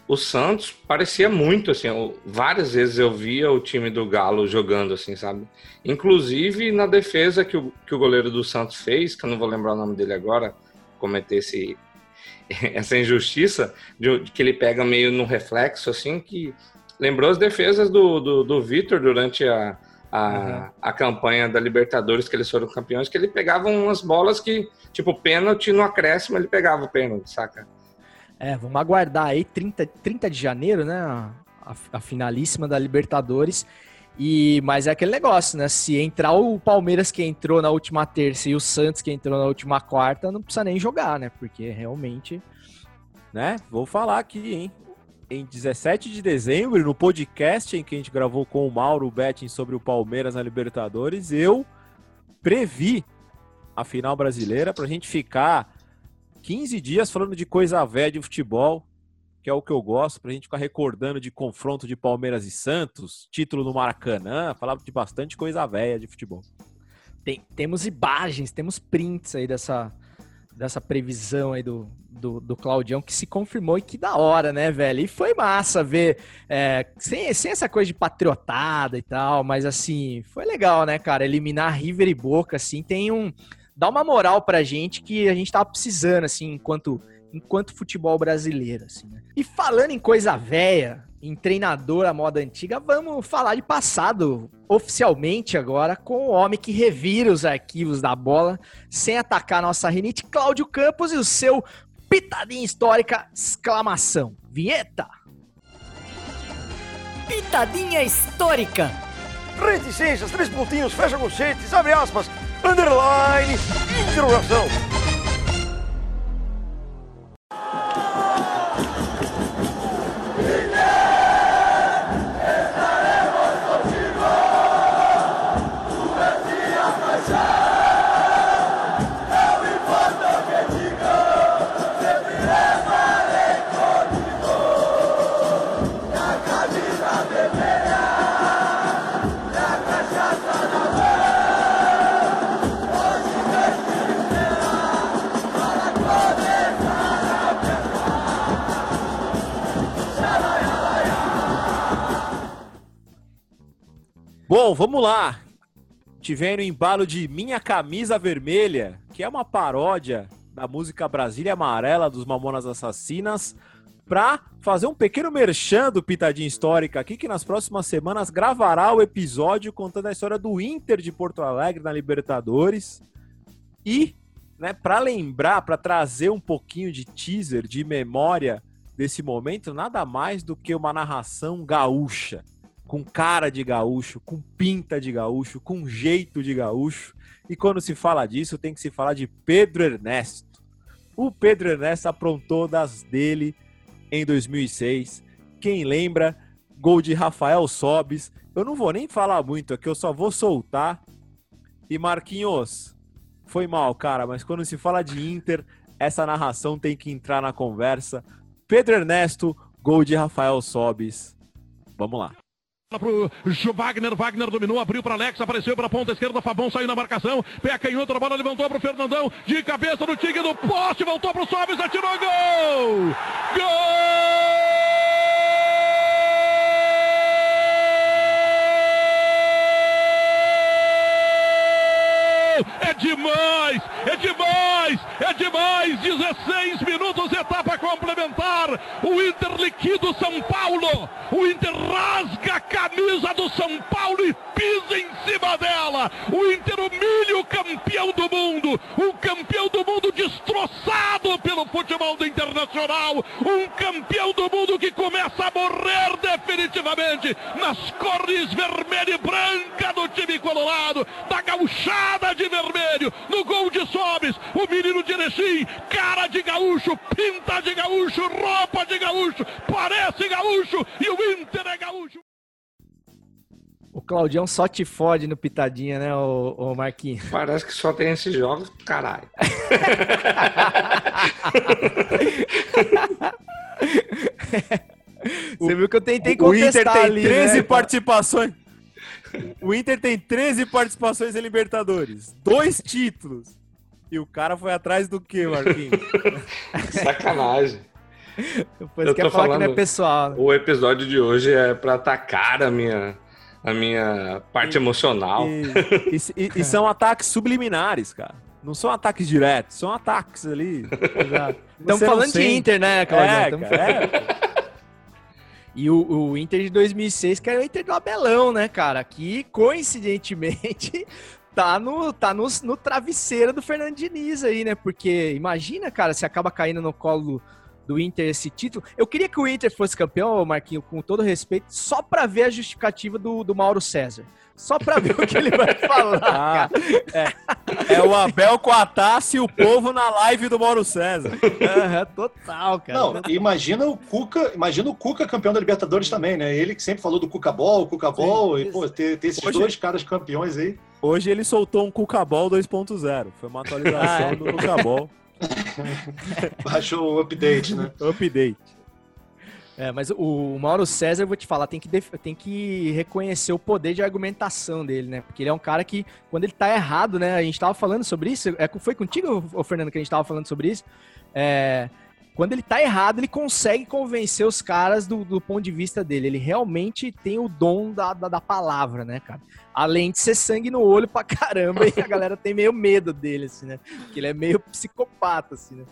o Santos parecia muito assim, eu, várias vezes eu via o time do Galo jogando assim, sabe? Inclusive na defesa que o, que o goleiro do Santos fez, que eu não vou lembrar o nome dele agora, cometer esse, essa injustiça, de, de, que ele pega meio no reflexo assim, que lembrou as defesas do, do, do Vitor durante a, a, uhum. a campanha da Libertadores, que eles foram campeões, que ele pegava umas bolas que, tipo, pênalti no acréscimo, ele pegava o pênalti, saca? É, vamos aguardar aí, 30, 30 de janeiro, né? A, a, finalíssima da Libertadores. E, mas é aquele negócio, né? Se entrar o Palmeiras que entrou na última terça e o Santos que entrou na última quarta, não precisa nem jogar, né? Porque realmente. Né? Vou falar aqui, hein? Em 17 de dezembro, no podcast em que a gente gravou com o Mauro Betting sobre o Palmeiras na Libertadores, eu previ a final brasileira pra gente ficar 15 dias falando de coisa velha de futebol, que é o que eu gosto, pra gente ficar recordando de confronto de Palmeiras e Santos, título no Maracanã, falar de bastante coisa velha de futebol. Tem, temos imagens, temos prints aí dessa, dessa previsão aí do, do, do Claudião que se confirmou e que da hora, né, velho? E foi massa ver, é, sem, sem essa coisa de patriotada e tal, mas assim, foi legal, né, cara? Eliminar River e Boca, assim, tem um dá uma moral pra gente que a gente tava precisando, assim, enquanto, enquanto futebol brasileiro, assim, né? E falando em coisa velha, em treinador à moda antiga, vamos falar de passado oficialmente agora com o homem que revira os arquivos da bola sem atacar nossa rinite, Cláudio Campos e o seu pitadinha histórica, exclamação. Vinheta! Pitadinha histórica! Reticências, três pontinhos, fecha conchetes, abre aspas, underline, interrogação. Bom, vamos lá. Tivemos o embalo de Minha Camisa Vermelha, que é uma paródia da música Brasília Amarela dos Mamonas Assassinas, para fazer um pequeno merchan do Pitadinha Histórica aqui, que nas próximas semanas gravará o episódio contando a história do Inter de Porto Alegre na Libertadores. E, né, para lembrar, para trazer um pouquinho de teaser, de memória desse momento, nada mais do que uma narração gaúcha com cara de gaúcho, com pinta de gaúcho, com jeito de gaúcho. E quando se fala disso, tem que se falar de Pedro Ernesto. O Pedro Ernesto aprontou das dele em 2006. Quem lembra, gol de Rafael Sobis. Eu não vou nem falar muito aqui, eu só vou soltar. E Marquinhos, foi mal, cara, mas quando se fala de Inter, essa narração tem que entrar na conversa. Pedro Ernesto, gol de Rafael Sobis. Vamos lá pro Wagner, Wagner dominou, abriu para Alex, apareceu para a ponta esquerda, Fabão saiu na marcação, pé canhoto, a bola levantou pro Fernandão, de cabeça no tigre do poste, voltou pro Sobis, atirou gol! Gol! É demais, é demais, é demais. 16 minutos, etapa complementar. O Inter liquida o São Paulo. O Inter rasga a camisa do São Paulo e pisa em cima dela. O Inter humilha o campeão do mundo. O campeão do mundo destroçado pelo futebol do internacional, um campeão do mundo que começa a morrer definitivamente nas cores vermelha e branca do time colorado, da gauchada de vermelho, no gol de Sobres, o menino de Erechim, cara de gaúcho, pinta de gaúcho, roupa de gaúcho, parece gaúcho e o Inter é gaúcho. O Claudião só te fode no pitadinha, né, o, o Marquinhos? Parece que só tem esses jogos, caralho. Você viu que eu tentei O Inter contestar tem ali, 13 né? participações. O Inter tem 13 participações em Libertadores. Dois títulos. E o cara foi atrás do quê, Marquinhos? Sacanagem. Depois Eu quer falar que não é falando- pessoal. né? O episódio de hoje é pra atacar a minha, a minha parte emocional. E, e- e são ataques subliminares, cara. Não são ataques diretos, são ataques ali. Estamos falando de. Inter, né? É, cara, falando- é. E o, o Inter de 2006, que era o Inter do Abelão, né, cara? Que, coincidentemente, tá no, tá no, no travesseiro do Fernando Diniz aí, né? Porque imagina, cara, se acaba caindo no colo do Inter esse título. Eu queria que o Inter fosse campeão, Marquinho, com todo respeito, só pra ver a justificativa do, do Mauro César. Só pra ver o que ele vai falar, Ah, cara. é, é o Abel com a taça e o povo na live do Mauro César. Aham, total, cara. Não, imagina o Cuca, imagina o Cuca campeão da Libertadores também, né? Ele que sempre falou do Cuca Ball, Cuca Ball, e pô, ter, ter esses Hoje- dois caras campeões aí. Hoje ele soltou um Cucabol 2.0. Foi uma atualização Ah, é. do Cucabol. Baixou o update, né? Update. É, mas o Mauro César, vou te falar, tem que, tem que reconhecer o poder de argumentação dele, né? Porque ele é um cara que, quando ele tá errado, né? A gente tava falando sobre isso. É, foi contigo, Fernando, que a gente tava falando sobre isso? É, quando ele tá errado, ele consegue convencer os caras do, do ponto de vista dele. Ele realmente tem o dom da, da, da palavra, né, cara? Além de ser sangue no olho pra caramba, e a galera tem meio medo dele, assim, né? Porque ele é meio psicopata, assim, né?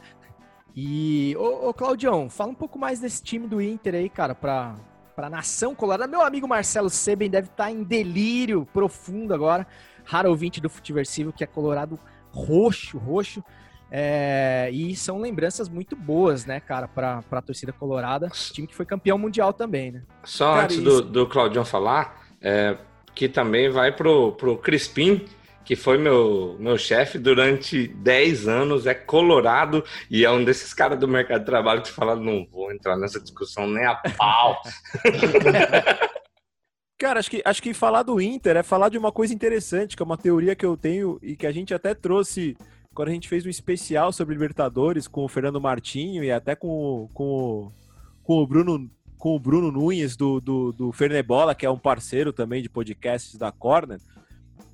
E, ô, ô Claudião, fala um pouco mais desse time do Inter aí, cara, pra, pra nação colorada. Meu amigo Marcelo Seben deve estar em delírio profundo agora. Raro ouvinte do Futiversivo, que é colorado roxo, roxo. É, e são lembranças muito boas, né, cara, pra, pra torcida colorada. Time que foi campeão mundial também, né? Só Cara, antes isso- do, do Claudião falar, é, que também vai pro, pro Crispim, que foi meu, meu chefe durante 10 anos, é colorado e é um desses caras do mercado de trabalho que fala, não vou entrar nessa discussão nem a pau. Cara, acho que, acho que falar do Inter é falar de uma coisa interessante, que é uma teoria que eu tenho e que a gente até trouxe quando a gente fez um especial sobre Libertadores com o Fernando Martinho e até com, o- com, com o Bruno com o Bruno Nunes do, do, do Fernebola, que é um parceiro também de podcasts da Corner,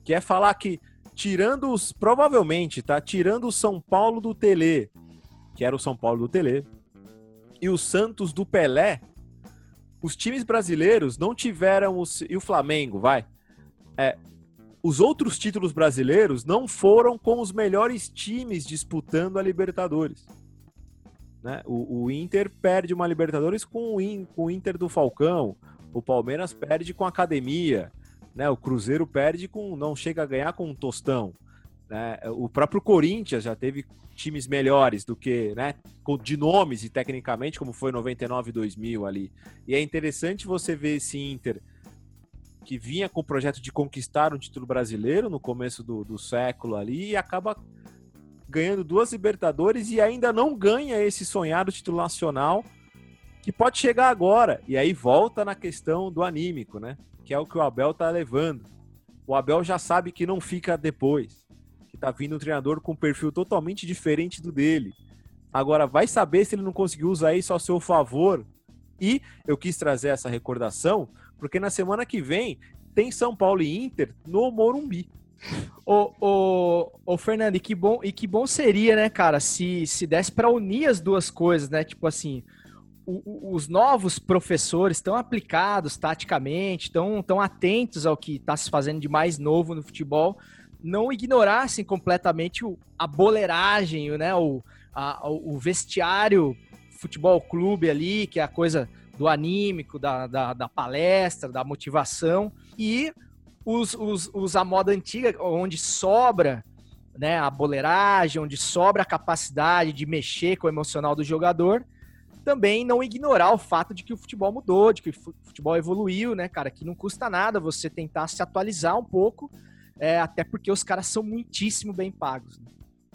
que é falar que tirando os, provavelmente, tá? Tirando o São Paulo do Tele, que era o São Paulo do Tele, e o Santos do Pelé, os times brasileiros não tiveram os, e o Flamengo, vai. É, os outros títulos brasileiros não foram com os melhores times disputando a Libertadores. Né? O, o Inter perde uma Libertadores com o, In- com o Inter do Falcão, o Palmeiras perde com a Academia, né? o Cruzeiro perde com não chega a ganhar com um Tostão. né? O próprio Corinthians já teve times melhores do que, né, de nomes e tecnicamente, como foi 99 e 2000 ali. E é interessante você ver esse Inter que vinha com o projeto de conquistar um título brasileiro no começo do, do século ali e acaba ganhando duas Libertadores e ainda não ganha esse sonhado título nacional que pode chegar agora. E aí volta na questão do anímico, né? Que é o que o Abel tá levando. O Abel já sabe que não fica depois. Que tá vindo um treinador com um perfil totalmente diferente do dele. Agora, vai saber se ele não conseguiu usar isso ao seu favor. E eu quis trazer essa recordação, porque na semana que vem tem São Paulo e Inter no Morumbi. Ô, Fernando, e que, bom, e que bom seria, né, cara, se, se desse pra unir as duas coisas, né? Tipo assim, o- o- os novos professores estão aplicados taticamente, estão tão atentos ao que está se fazendo de mais novo no futebol, não ignorassem completamente o, a boleiragem, né, o, a- o vestiário futebol clube ali, que é a coisa do anímico, da, da, da palestra, da motivação, e os, os, os a moda antiga, onde sobra né, a boleiragem, onde sobra a capacidade de mexer com o emocional do jogador, também não ignorar o fato de que o futebol mudou, de que o futebol evoluiu, né, cara? Que não custa nada você tentar se atualizar um pouco, é, até porque os caras são muitíssimo bem pagos. Né?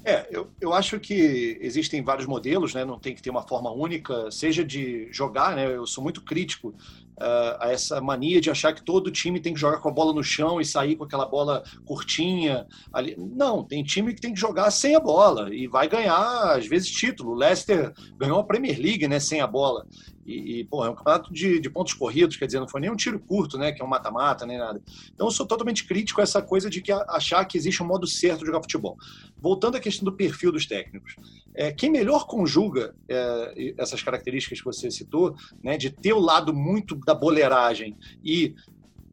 É, eu, eu acho que existem vários modelos, né? Não tem que ter uma forma única, seja de jogar, né? Eu sou muito crítico a essa mania de achar que todo time tem que jogar com a bola no chão e sair com aquela bola curtinha. Ali. Não, tem time que tem que jogar sem a bola e vai ganhar, às vezes, título. O Leicester ganhou a Premier League né, sem a bola. E, e pô, é um campeonato de, de, pontos corridos, quer dizer, não foi nem um tiro curto, né? Que é um mata-mata, nem nada. Então eu sou totalmente crítico a essa coisa de que achar que existe um modo certo de jogar futebol. Voltando à questão do perfil dos técnicos. É, quem melhor conjuga é, essas características que você citou, né, de ter o lado muito da boleiragem e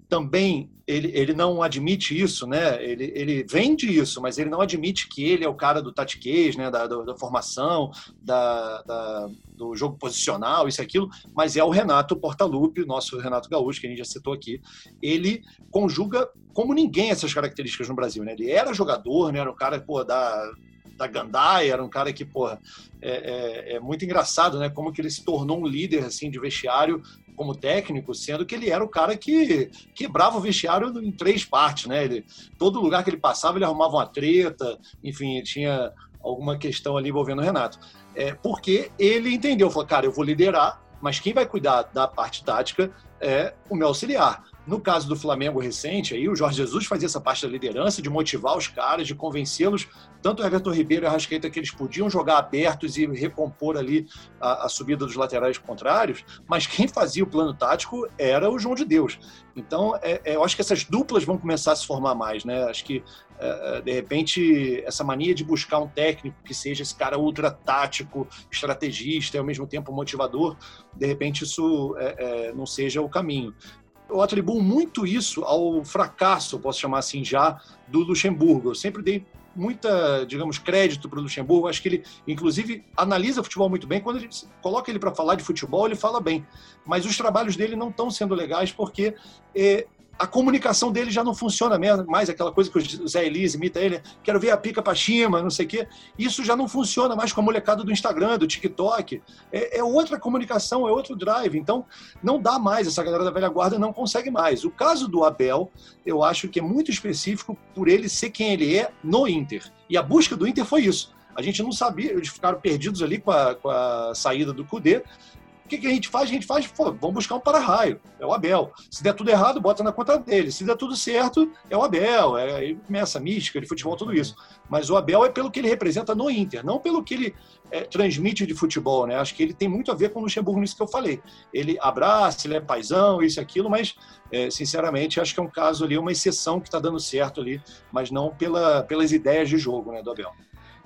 também ele, ele não admite isso, né? Ele, ele vende isso, mas ele não admite que ele é o cara do tatiquês, né? Da, da, da formação, da, da, do jogo posicional, isso e aquilo, mas é o Renato Portaluppi, nosso Renato Gaúcho, que a gente já citou aqui. Ele conjuga como ninguém essas características no Brasil, né? Ele era jogador, né? Era um cara, pô, da, da Gandai, era um cara que, porra, é, é, é, muito engraçado, né? Como que ele se tornou um líder, assim, de vestiário como técnico, sendo que ele era o cara que quebrava o vestiário em três partes, né? Ele, todo lugar que ele passava, ele arrumava uma treta, enfim, tinha alguma questão ali envolvendo o Renato. É, porque ele entendeu, falou, cara, eu vou liderar, mas quem vai cuidar da parte tática é o meu auxiliar. No caso do Flamengo recente, aí o Jorge Jesus fazia essa parte da liderança, de motivar os caras, de convencê-los, tanto o Everton Ribeiro e a Rascaeta, que eles podiam jogar abertos e recompor ali a, a, subida dos laterais contrários, mas quem fazia o plano tático era o João de Deus. Então, é, é, eu acho que essas duplas vão começar a se formar mais, né? Acho que, é, é de repente, essa mania de buscar um técnico que seja esse cara ultra tático, estrategista e ao mesmo tempo motivador, de repente isso é, é, não seja o caminho eu atribuo muito isso ao fracasso, posso chamar assim já, do Luxemburgo. Eu sempre dei muita, digamos, crédito para o Luxemburgo. Acho que ele, inclusive, analisa futebol muito bem. Quando ele coloca ele para falar de futebol, ele fala bem. Mas os trabalhos dele não estão sendo legais porque é, a comunicação dele já não funciona mais, aquela coisa que o Zé Elise imita ele, quero ver a pica para cima, não sei o quê. Isso já não funciona mais com a molecada do Instagram, do TikTok. É, é, outra comunicação, é outro drive. Então, não dá mais, essa galera da velha guarda não consegue mais. O caso do Abel, eu acho que é muito específico por ele ser quem ele é no Inter. E a busca do Inter foi isso. A gente não sabia, eles ficaram perdidos ali com a, com a saída do Cudê, o que, que, a gente faz? A gente faz, pô, vamos buscar um para-raio, é o Abel. Se der tudo errado, bota na conta dele. Se der tudo certo, é o Abel. É, aí começa a mística de futebol, tudo isso. Mas o Abel é pelo que ele representa no Inter, não pelo que ele é, transmite de futebol, né? Acho que ele tem muito a ver com o Luxemburgo nisso que eu falei. Ele abraça, ele é paisão, isso e aquilo, mas, é, sinceramente, acho que é um caso ali, uma exceção que está dando certo ali, mas não pela, pelas ideias de jogo, né, do Abel.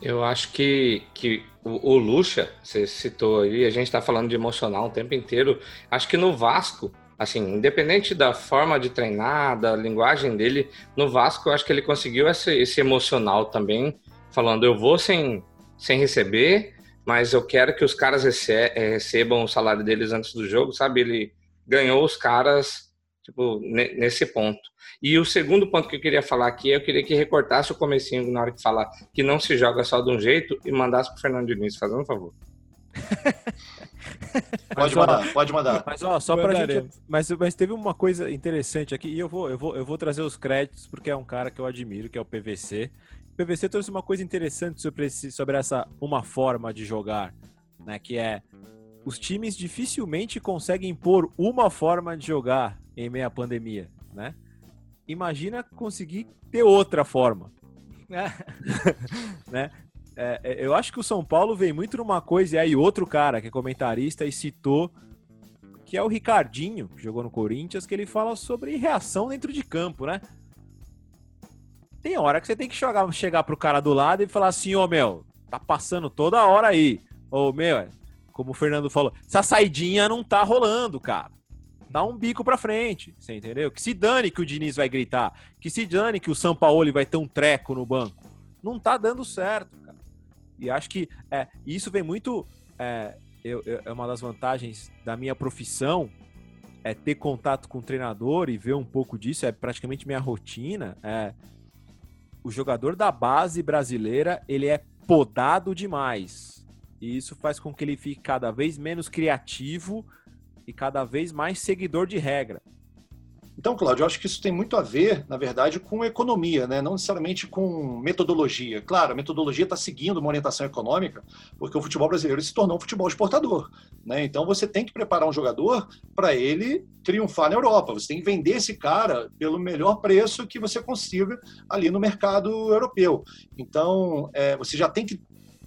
Eu acho que, que o, o Lucha, você citou aí, a gente está falando de emocional o tempo inteiro. Acho que no Vasco, assim, independente da forma de treinar, da linguagem dele, no Vasco eu acho que ele conseguiu esse, esse emocional também, falando eu vou sem, sem receber, mas eu quero que os caras recebam o salário deles antes do jogo, sabe? Ele ganhou os caras tipo, nesse ponto. E o segundo ponto que eu queria falar aqui, eu queria que recortasse o comecinho na hora que falar que não se joga só de um jeito e mandasse pro Fernando Diniz, fazendo um favor. pode mandar, pode mandar. Mas ó, só pra gente, mas, mas teve uma coisa interessante aqui e eu vou, eu vou, eu vou trazer os créditos porque é um cara que eu admiro, que é o PVC. O PVC trouxe uma coisa interessante sobre, esse, sobre essa uma forma de jogar, né, que é os times dificilmente conseguem impor uma forma de jogar em meio à pandemia, né? Imagina conseguir ter outra forma, né? É, é, eu acho que o São Paulo vem muito numa coisa, e aí outro cara que é comentarista e citou, que é o Ricardinho, que jogou no Corinthians, que ele fala sobre reação dentro de campo, né? Tem hora que você tem que chegar, chegar pro cara do lado e falar assim, ô oh, meu, tá passando toda hora aí. Ô oh, meu, como o Fernando falou, essa saidinha não tá rolando, cara. Dá um bico pra frente, você entendeu? Que se dane que o Diniz vai gritar, que se dane que o São Paulo vai ter um treco no banco. Não tá dando certo, cara. E acho que é, isso vem muito. É, eu, eu, é uma das vantagens da minha profissão, é ter contato com o treinador e ver um pouco disso, é praticamente minha rotina. É, o jogador da base brasileira, ele é podado demais. E isso faz com que ele fique cada vez menos criativo e cada vez mais seguidor de regra. Então, Cláudio, eu acho que isso tem muito a ver, na verdade, com economia, né? não necessariamente com metodologia. Claro, a metodologia está seguindo uma orientação econômica, porque o futebol brasileiro se tornou um futebol exportador. Né? Então, você tem que preparar um jogador para ele triunfar na Europa. Você tem que vender esse cara pelo melhor preço que você consiga ali no mercado europeu. Então, é, você já tem que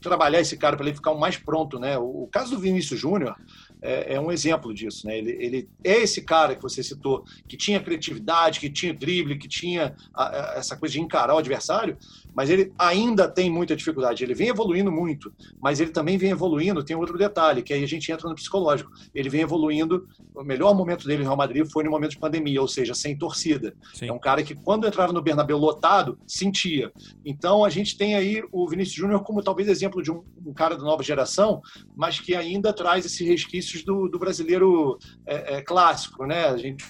trabalhar esse cara para ele ficar mais pronto, né? O caso do Vinícius Júnior é, é, um exemplo disso, né? Ele, ele, é esse cara que você citou, que tinha criatividade, que tinha drible, que tinha a, a, essa coisa de encarar o adversário, mas ele ainda tem muita dificuldade. Ele vem evoluindo muito, mas ele também vem evoluindo. Tem outro detalhe, que aí a gente entra no psicológico. Ele vem evoluindo. O melhor momento dele no Real Madrid foi no momento de pandemia, ou seja, sem torcida. Sim. É um cara que, quando entrava no Bernabéu lotado, sentia. Então, a gente tem aí o Vinícius Júnior como talvez exemplo de um, um, cara da nova geração, mas que ainda traz esses resquícios do, do brasileiro é, é, clássico, né? A gente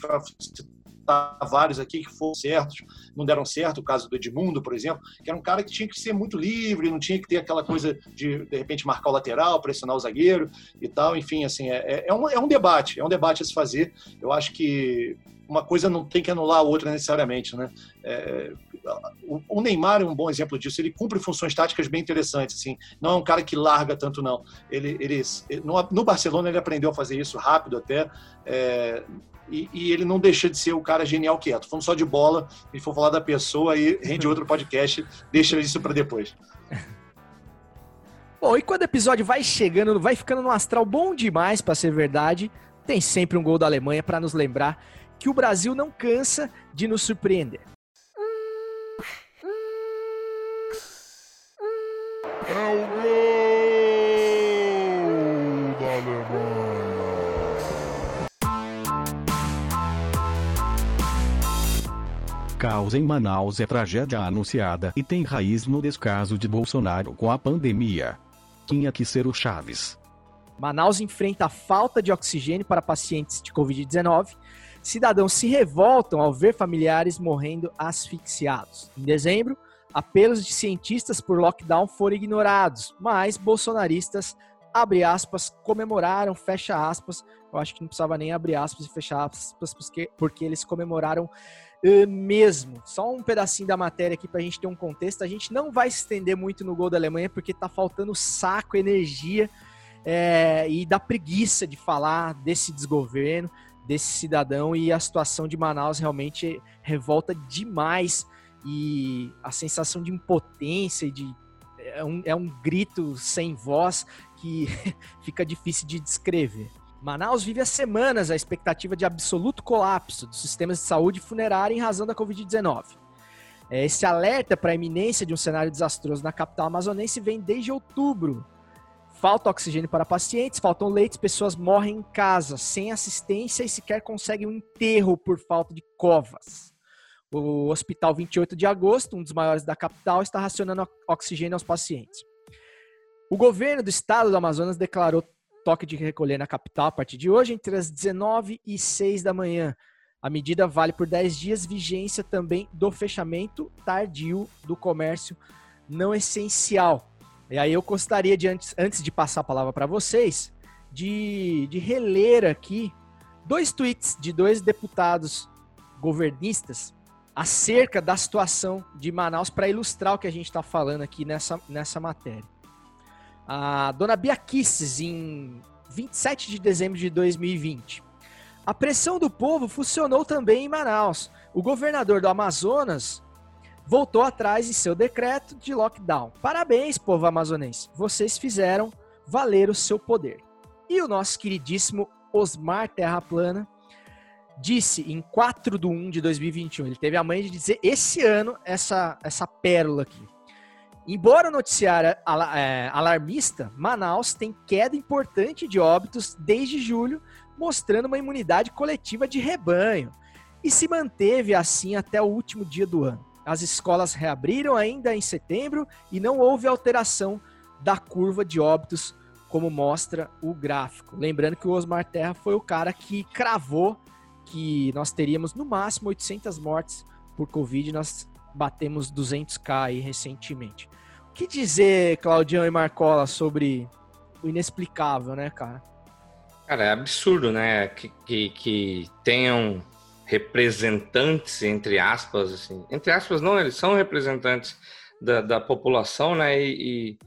vários aqui que foram certos, não deram certo, o caso do Edmundo, por exemplo, que era um cara que tinha que ser muito livre, não tinha que ter aquela coisa de, de repente, marcar o lateral, pressionar o zagueiro e tal. Enfim, assim, é, é, é um, é um debate, é um debate a se fazer. Eu acho que uma coisa não tem que anular a outra necessariamente, né? É, o Neymar é um bom exemplo disso. Ele cumpre funções táticas bem interessantes, assim. Não é um cara que larga tanto, não. Ele, ele no, Barcelona ele aprendeu a fazer isso rápido até. É, e, e, ele não deixa de ser o cara genial quieto. Falando só de bola, e for falar da pessoa, aí rende outro podcast, deixa isso para depois. Bom, e quando o episódio vai chegando, vai ficando no astral bom demais para ser verdade, tem sempre um gol da Alemanha para nos lembrar que o Brasil não cansa de nos surpreender. É o gol da Alemanha. caos em Manaus é tragédia anunciada e tem raiz no descaso de Bolsonaro com a pandemia. Tinha que ser o Chaves. Manaus enfrenta a falta de oxigênio para pacientes de Covid-19. Cidadãos se revoltam ao ver familiares morrendo asfixiados. Em dezembro, apelos de cientistas por lockdown foram ignorados, mas bolsonaristas, abre aspas, comemoraram, fecha aspas. Eu acho que não precisava nem abrir aspas e fechar aspas, porque, porque eles comemoraram uh, mesmo. Só um pedacinho da matéria aqui para a gente ter um contexto. A gente não vai se estender muito no gol da Alemanha porque tá faltando saco, energia é, e da preguiça de falar desse desgoverno, desse cidadão e a situação de Manaus realmente revolta demais e a sensação de impotência e de é um, é um grito sem voz que fica difícil de descrever. Manaus vive há semanas a expectativa de absoluto colapso dos sistemas de saúde funerária em razão da Covid-19. É, esse alerta para a iminência de um cenário desastroso na capital amazonense vem desde outubro. Falta oxigênio para pacientes, faltam leitos, pessoas morrem em casa, sem assistência e sequer conseguem um enterro por falta de covas. O Hospital 28 de Agosto, um dos maiores da capital, está racionando oxigênio aos pacientes. O governo do estado do Amazonas declarou toque de recolher na capital a partir de hoje, entre as 19 e 6 da manhã. A medida vale por 10 dias, vigência também do fechamento tardio do comércio não essencial. E aí eu gostaria de, antes, antes de passar a palavra para vocês, de, de reler aqui dois tweets de dois deputados governistas acerca da situação de Manaus para ilustrar o que a gente está falando aqui nessa, nessa matéria a dona Bia Kisses em 27 de dezembro de 2020. A pressão do povo funcionou também em Manaus. O governador do Amazonas voltou atrás em seu decreto de lockdown. Parabéns, povo amazonense. Vocês fizeram valer o seu poder. E o nosso queridíssimo Osmar Terra Plana disse em 4 de 1 de 2021, ele teve a mãe de dizer esse ano essa, essa pérola aqui. Embora o noticiário é, alarmista, Manaus tem queda importante de óbitos desde julho, mostrando uma imunidade coletiva de rebanho. E se manteve assim até o último dia do ano. As escolas reabriram ainda em setembro e não houve alteração da curva de óbitos, como mostra o gráfico. Lembrando que o Osmar Terra foi o cara que cravou que nós teríamos no máximo 800 mortes por Covid. Nós batemos 200k aí recentemente. O que dizer, Claudião e Marcola, sobre o inexplicável, né, cara? Cara, é absurdo, né? Que, que, que tenham representantes, entre aspas, assim. Entre aspas, não, eles são representantes da, da população, né? E, e,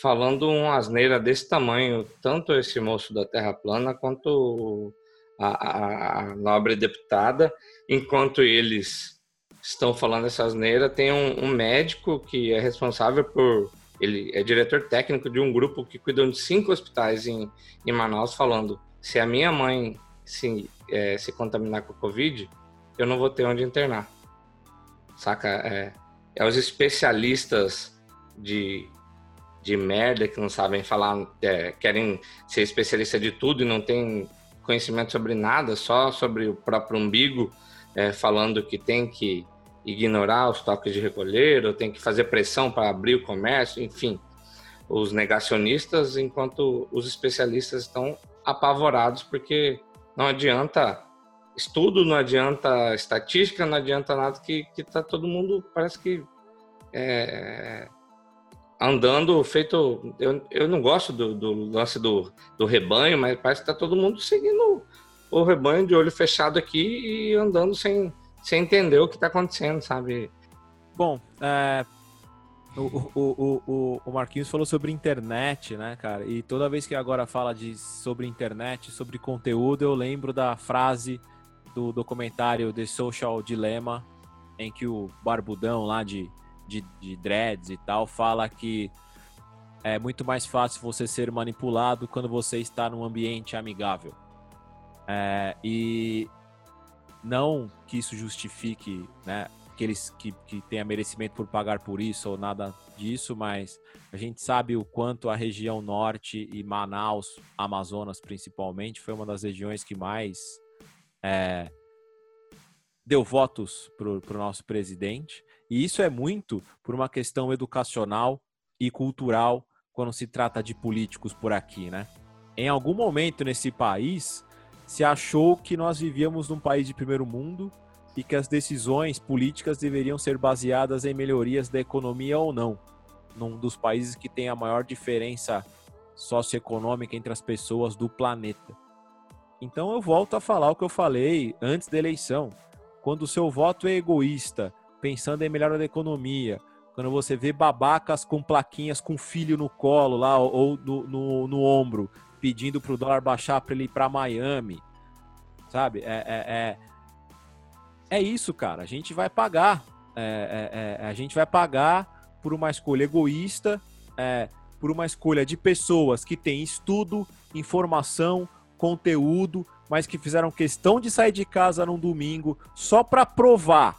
falando uma asneira desse tamanho, tanto esse moço da Terra Plana quanto a, a, a nobre deputada, enquanto eles estão falando essa asneira, tem um, um médico que é responsável por ele é diretor técnico de um grupo que cuida de cinco hospitais em, em Manaus, falando: se a minha mãe se, é, se contaminar com Covid, eu não vou ter onde internar. Saca? É, é os especialistas de, de merda que não sabem falar, é, querem ser especialista de tudo e não tem conhecimento sobre nada, só sobre o próprio umbigo, é, falando que tem que ignorar os toques de recolher, ou tem que fazer pressão para abrir o comércio, enfim, os negacionistas, enquanto os especialistas estão apavorados porque não adianta estudo, não adianta estatística, não adianta nada que, que tá todo mundo parece que é, andando feito. Eu, eu não gosto do, do lance do, do rebanho, mas parece que tá todo mundo seguindo o rebanho de olho fechado aqui e andando sem, sem entender o que está acontecendo, sabe? Bom, é, o, o, o, o, Marquinhos falou sobre internet, né, cara? E toda vez que agora fala de, sobre internet, sobre conteúdo, eu lembro da frase do documentário The Social Dilemma, em que o barbudão lá de, de, de dreads e tal fala que é muito mais fácil você ser manipulado quando você está num ambiente amigável. É, e não que isso justifique, né, que eles que, que tenha merecimento por pagar por isso ou nada disso, mas a gente sabe o quanto a região norte e Manaus, Amazonas principalmente, foi uma das regiões que mais é, deu votos para o nosso presidente. E isso é muito por uma questão educacional e cultural quando se trata de políticos por aqui, né? Em algum momento nesse país, se achou que nós vivíamos num país de primeiro mundo e que as decisões políticas deveriam ser baseadas em melhorias da economia ou não, num dos países que tem a maior diferença socioeconômica entre as pessoas do planeta. Então eu volto a falar o que eu falei antes da eleição. Quando o seu voto é egoísta, pensando em melhora da economia, quando você vê babacas com plaquinhas com filho no colo lá ou no, no, no ombro, pedindo para o dólar baixar para ele ir para Miami, sabe? É, é, é, é, isso, cara. A gente vai pagar. É, é, é, a gente vai pagar por uma escolha egoísta, por uma escolha de pessoas que têm estudo, informação, conteúdo, mas que fizeram questão de sair de casa num domingo só para provar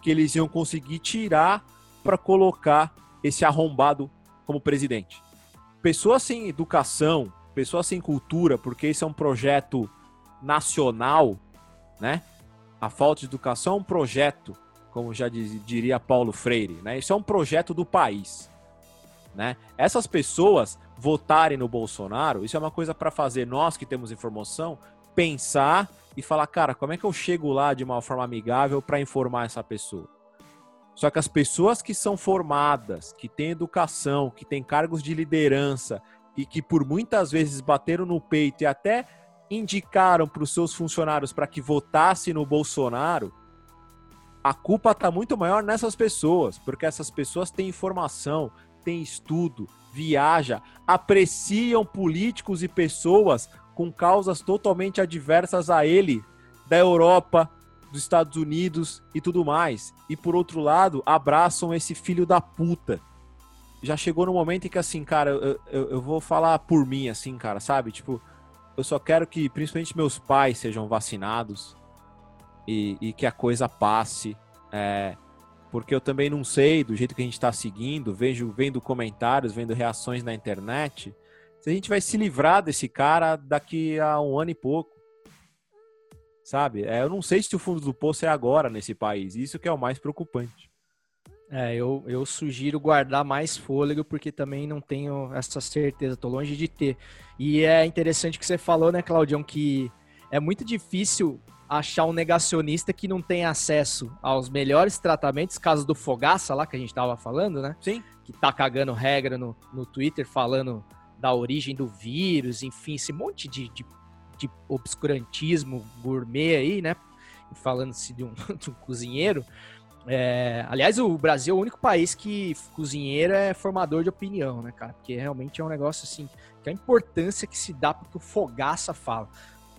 que eles iam conseguir tirar para colocar esse arrombado como presidente pessoas sem educação, pessoas sem cultura, porque isso é um projeto nacional, né? A falta de educação é um projeto, como já diria Paulo Freire, né? Isso é um projeto do país, né? Essas pessoas votarem no Bolsonaro, isso é uma coisa para fazer nós que temos informação pensar e falar, cara, como é que eu chego lá de uma forma amigável para informar essa pessoa? Só que as pessoas que são formadas, que têm educação, que têm cargos de liderança e que por muitas vezes bateram no peito e até indicaram para os seus funcionários para que votassem no Bolsonaro, a culpa está muito maior nessas pessoas, porque essas pessoas têm informação, têm estudo, viaja, apreciam políticos e pessoas com causas totalmente adversas a ele, da Europa, dos Estados Unidos e tudo mais. E por outro lado, abraçam esse filho da puta. Já chegou no momento em que, assim, cara, eu, eu, eu, vou falar por mim, assim, cara, sabe? Tipo, eu só quero que principalmente meus pais sejam vacinados e, e que a coisa passe. É, porque eu também não sei, do jeito que a gente está seguindo, vejo, vendo comentários, vendo reações na internet, se a gente vai se livrar desse cara daqui a um ano e pouco sabe? É, eu não sei se o fundo do poço é agora nesse país. Isso que é o mais preocupante. É, eu, eu sugiro guardar mais fôlego, porque também não tenho essa certeza, tô longe de ter. E é interessante que você falou, né, Claudião, que é muito difícil achar um negacionista que não tem acesso aos melhores tratamentos, caso do Fogaça lá que a gente tava falando, né? Sim. Que tá cagando regra no, no Twitter falando da origem do vírus, enfim, esse monte de, de, de obscurantismo gourmet aí, né? Falando-se de um, de um cozinheiro. É, aliás, o Brasil é o único país que cozinheiro é formador de opinião, né, cara? Porque realmente é um negócio assim, que a importância que se dá porque o Fogaça fala.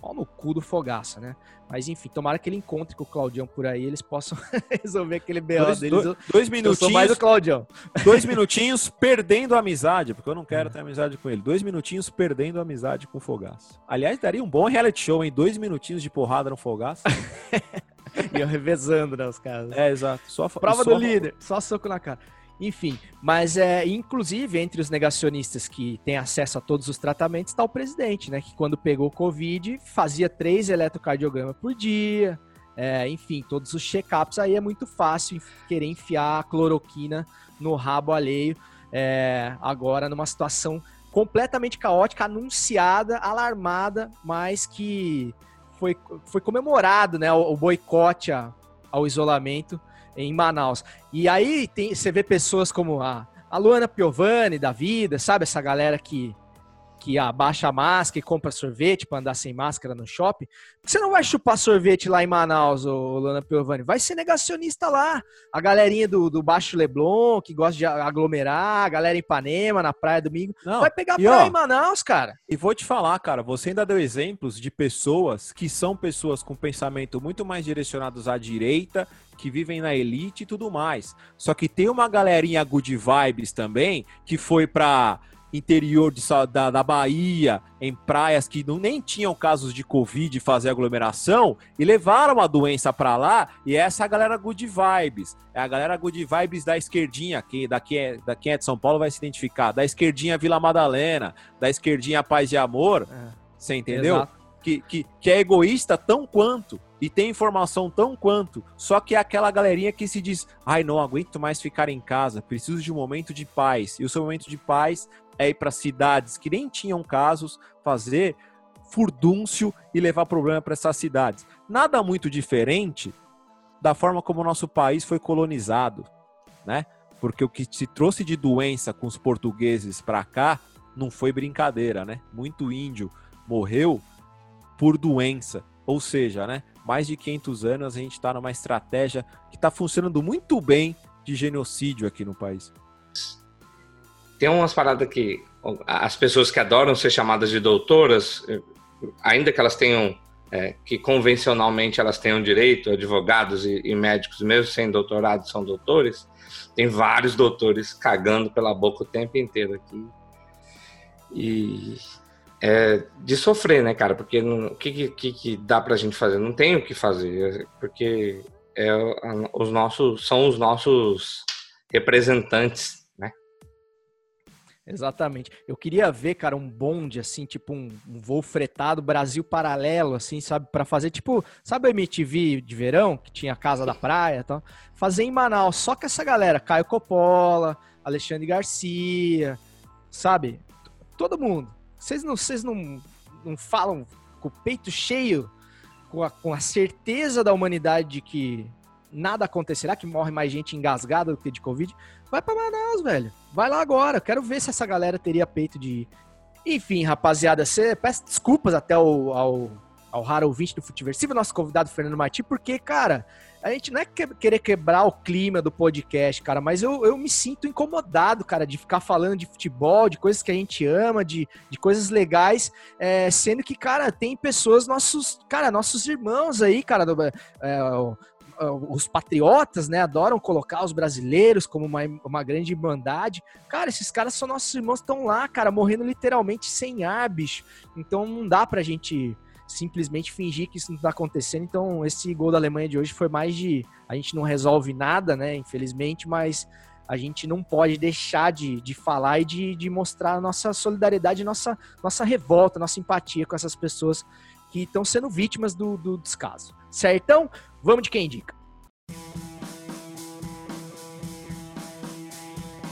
Pau no cu do Fogaça, né? Mas enfim, tomara que ele encontre com o Claudião por aí, eles possam resolver aquele BO Dois, deles. dois, dois minutinhos. mais o Claudião. Dois minutinhos perdendo a amizade, porque eu não quero ter amizade com ele. Dois minutinhos perdendo a amizade com o Fogaça. Aliás, daria um bom reality show, hein? Dois minutinhos de porrada no Fogaça. E eu revezando, né, os caras. É, exato. Só, Prova só- do líder, só soco na cara. Enfim, mas é, inclusive entre os negacionistas que têm acesso a todos os tratamentos está o presidente, né? Que quando pegou o Covid fazia três eletrocardiogramas por dia. É, enfim, todos os check-ups aí é muito fácil querer enfiar a cloroquina no rabo alheio. é, agora numa situação completamente caótica, anunciada, alarmada, mas que foi, foi comemorado, né? O, o boicote a- ao isolamento em Manaus. E aí tem, você vê pessoas como a, a Luana Piovani da vida, sabe? Essa galera que, que abaixa a máscara e compra sorvete para andar sem máscara no shopping. Você não vai chupar sorvete lá em Manaus, ô, Luana Piovani? Vai ser negacionista lá. A galerinha do, do Baixo Leblon, que gosta de aglomerar, a galera em Ipanema, na praia domingo. Não, Vai pegar e praia ó, em Manaus, cara. E vou te falar, cara, você ainda deu exemplos de pessoas que são pessoas com pensamento muito mais direcionados à direita, que vivem na elite e tudo mais. Só que tem uma galerinha good vibes também, que foi pra interior de, da, da Bahia, em praias que não, nem tinham casos de Covid fazer aglomeração, e levaram a doença pra lá, e essa é a galera good vibes. É a galera good vibes da esquerdinha, que daqui é, da quem é de São Paulo vai se identificar, da esquerdinha Vila Madalena, da esquerdinha Paz e Amor, você entendeu? Exato. Que, que, que é egoísta tão quanto e tem informação tão quanto, só que é aquela galerinha que se diz: ai, não aguento mais ficar em casa, preciso de um momento de paz. E o seu momento de paz é ir para cidades que nem tinham casos, fazer furdúncio e levar problema para essas cidades. Nada muito diferente da forma como o nosso país foi colonizado, né? Porque o que se trouxe de doença com os portugueses para cá não foi brincadeira, né? Muito índio morreu por doença. Ou seja, né? Mais de 500 anos a gente está numa estratégia que está funcionando muito bem de genocídio aqui no país. Tem umas paradas que as pessoas que adoram ser chamadas de doutoras, ainda que elas tenham, é, que convencionalmente elas tenham direito, advogados e, e médicos, mesmo sem doutorado, são doutores, tem vários doutores cagando pela boca o tempo inteiro aqui. E é de sofrer, né, cara? Porque o que, que, que dá pra gente fazer? Não tem o que fazer, porque é, os nossos, são os nossos representantes? Exatamente. Eu queria ver, cara, um bonde, assim, tipo um, um voo fretado Brasil paralelo, assim, sabe? Pra fazer, tipo, sabe a MTV de verão, que tinha a Casa da Praia e tal? Fazer em Manaus, só que essa galera, Caio Coppola, Alexandre Garcia, sabe? Todo mundo. Vocês não, vocês não, não falam com o peito cheio, com a, com a certeza da humanidade de que nada acontecerá, que morre mais gente engasgada do que de Covid? Vai pra Manaus, velho. Vai lá agora. Quero ver se essa galera teria peito de ir. Enfim, rapaziada, você peço desculpas até ao, ao, ao raro ouvinte do Futiversivo, nosso convidado Fernando Martins, porque, cara, a gente não é que- querer quebrar o clima do podcast, cara, mas eu, eu me sinto incomodado, cara, de ficar falando de futebol, de coisas que a gente ama, de, de coisas legais, é, sendo que, cara, tem pessoas, nossos, cara, nossos irmãos aí, cara, do, é, os patriotas, né, adoram colocar os brasileiros como uma, uma grande irmandade. Cara, esses caras são nossos irmãos, estão lá, cara, morrendo literalmente sem ar, bicho. Então não dá pra gente simplesmente fingir que isso não tá acontecendo. Então esse gol da Alemanha de hoje foi mais de... A gente não resolve nada, né, infelizmente, mas a gente não pode deixar de, de falar e de, de mostrar a nossa solidariedade, nossa, nossa revolta, nossa empatia com essas pessoas que estão sendo vítimas do, do descaso. Certão? Vamos de quem indica.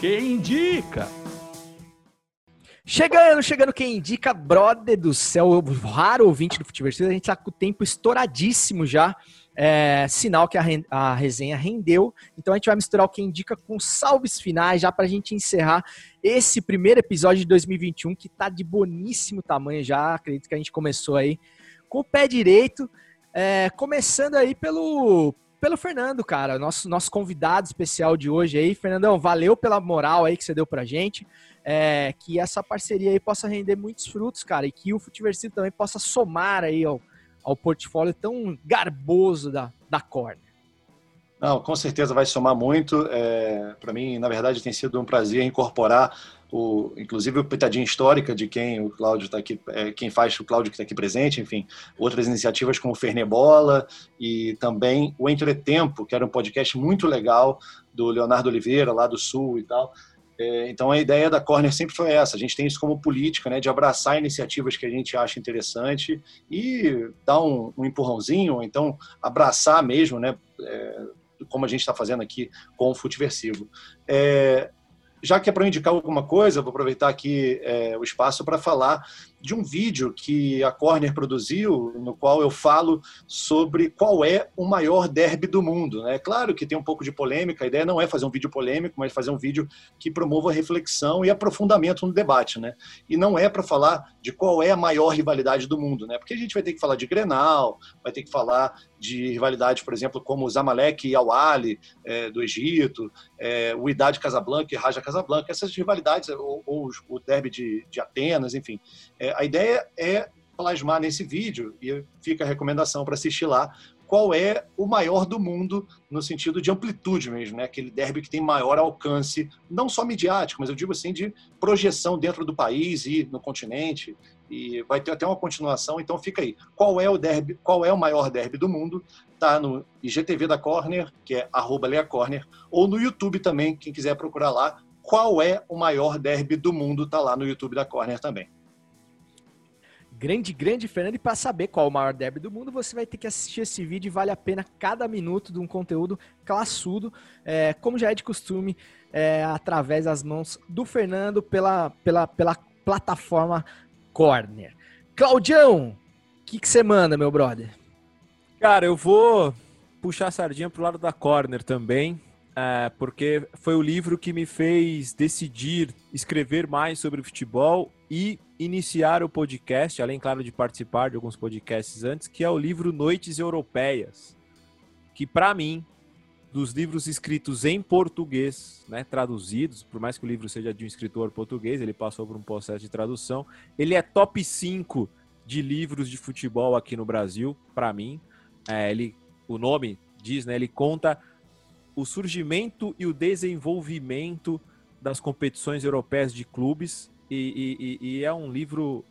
Quem indica? Chegando, chegando quem indica, brother do céu, raro ouvinte do Futiversivo, a gente tá com o tempo estouradíssimo já. É, sinal que a, a, resenha rendeu. Então a gente vai misturar o que indica com salves finais, já para a gente encerrar esse primeiro episódio de 2021, que tá de boníssimo tamanho já. Acredito que a gente começou aí com o pé direito. É, começando aí pelo, pelo Fernando, cara, nosso, nosso convidado especial de hoje aí. Fernandão, valeu pela moral aí que você deu pra gente. É, que essa parceria aí possa render muitos frutos, cara, e que o Futiversivo também possa somar aí ao, ao portfólio tão garboso da, da Corner. Não, com certeza vai somar muito. É, Para mim, na verdade, tem sido um prazer incorporar o, inclusive o Pitadinha Histórica, de quem o Cláudio está aqui, é, quem faz o Cláudio que está aqui presente, enfim, outras iniciativas como o Fernebola e também o Entretempo, que era um podcast muito legal do Leonardo Oliveira, lá do Sul e tal. É, então a ideia da Corner sempre foi essa, a gente tem isso como política, né, de abraçar iniciativas que a gente acha interessante e dar um, um empurrãozinho, ou então abraçar mesmo, né, é, como a gente está fazendo aqui com o Futiversivo. É, já que é para indicar alguma coisa, vou aproveitar aqui é, o espaço para falar de um vídeo que a Corner produziu, no qual eu falo sobre qual é o maior derby do mundo. É né? claro que tem um pouco de polêmica, a ideia não é fazer um vídeo polêmico, mas fazer um vídeo que promova reflexão e aprofundamento no debate. Né? E não é para falar de qual é a maior rivalidade do mundo, né? porque a gente vai ter que falar de Grenal, vai ter que falar de rivalidade, por exemplo, como o Zamalek e Al-Ali é, do Egito, é, o Idade Casablanca e Raja Casablanca, essas rivalidades, ou, ou o derby de, de Atenas, enfim. É, a ideia é plasmar nesse vídeo, e fica a recomendação para assistir lá, qual é o maior do mundo no sentido de amplitude mesmo, né? Aquele derby que tem maior alcance, não só midiático, mas eu digo assim de projeção dentro do país e no continente. E vai ter até uma continuação, então fica aí. Qual é o derby, qual é o maior derby do mundo? Tá no IGTV da Corner, que é @leacorner, ou no YouTube também, quem quiser procurar lá. Qual é o maior derby do mundo? Tá lá no YouTube da Corner também grande, grande Fernando. E para saber qual é o maior derby do mundo, você vai ter que assistir esse vídeo vale a pena cada minuto de um conteúdo classudo, é, como já é de costume, é, através das mãos do Fernando pela, pela, pela plataforma Corner. Claudião, o que, que você manda, meu brother? Cara, eu vou puxar a sardinha pro lado da Corner também. É, porque foi o livro que me fez decidir escrever mais sobre futebol e iniciar o podcast, além, claro, de participar de alguns podcasts antes, que é o livro Noites Europeias, que para mim, dos livros escritos em português, né, traduzidos, por mais que o livro seja de um escritor português, ele passou por um processo de tradução, ele é top 5 de livros de futebol aqui no Brasil, para mim. É, ele, o nome diz, né, ele conta o surgimento e o desenvolvimento das competições europeias de clubes e, e, e é um livro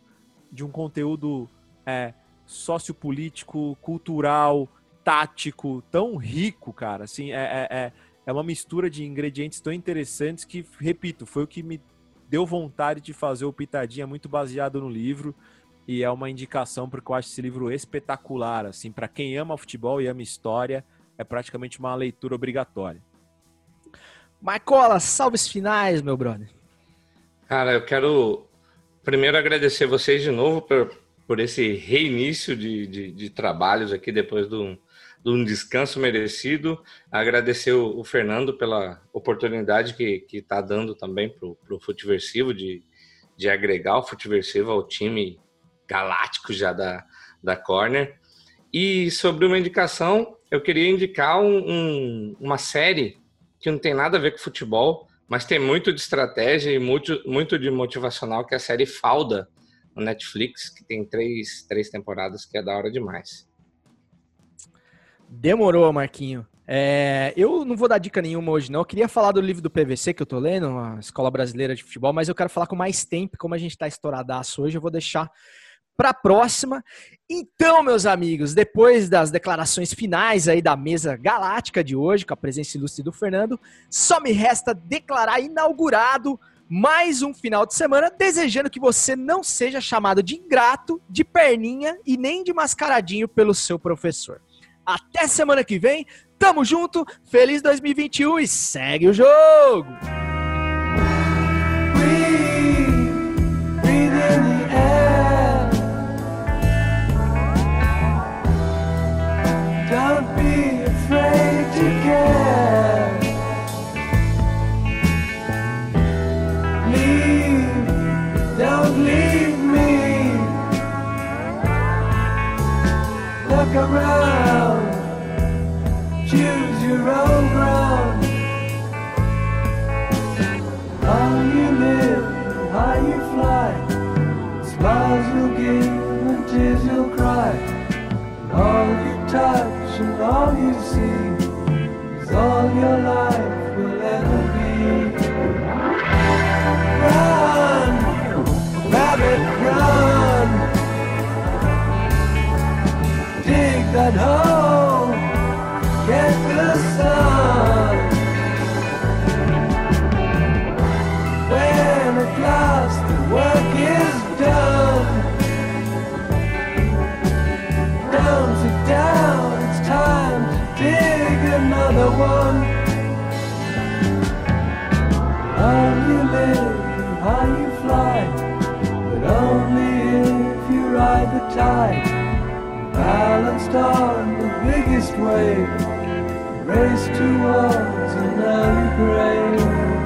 de um conteúdo é, sociopolítico, cultural, tático, tão rico, cara. Assim, é, é, é, é uma mistura de ingredientes tão interessantes que, repito, foi o que me deu vontade de fazer o Pitadinha muito baseado no livro e é uma indicação porque eu acho esse livro espetacular, assim, para quem ama futebol e ama história, é praticamente uma leitura obrigatória. Marcola, salves finais, meu brother. Cara, eu quero primeiro agradecer vocês de novo por, por esse reinício de, de, de trabalhos aqui depois do, de um descanso merecido. Agradecer o, o Fernando pela oportunidade que está dando também para o Futiversivo de, de agregar o Futiversivo ao time galáctico já da, da Corner. E sobre uma indicação, eu queria indicar um, um, uma série que não tem nada a ver com futebol, mas tem muito de estratégia e muito, muito de motivacional, que é a série Falda, no Netflix, que tem três, três temporadas, que é da hora demais. Demorou, Marquinho. É, eu não vou dar dica nenhuma hoje, não. Eu queria falar do livro do PVC que eu tô lendo, a Escola Brasileira de Futebol, mas eu quero falar com mais tempo, como a gente tá estouradaço hoje, eu vou deixar para a próxima. Então, meus amigos, depois das declarações finais aí da mesa galáctica de hoje, com a presença ilustre do Fernando, só me resta declarar inaugurado mais um final de semana, desejando que você não seja chamado de ingrato, de perninha e nem de mascaradinho pelo seu professor. Até semana que vem, tamo junto, feliz 2021 e segue o jogo! Choose your own ground. How you live, how you fly. Smiles you'll give and tears you'll cry. And all you touch and all you see is all your life. at home, get the sun. When at last the work is done, down to down, it's time to dig another one. How you live, how you fly, but only if you ride the tide balanced on the biggest wave, raced towards another grave.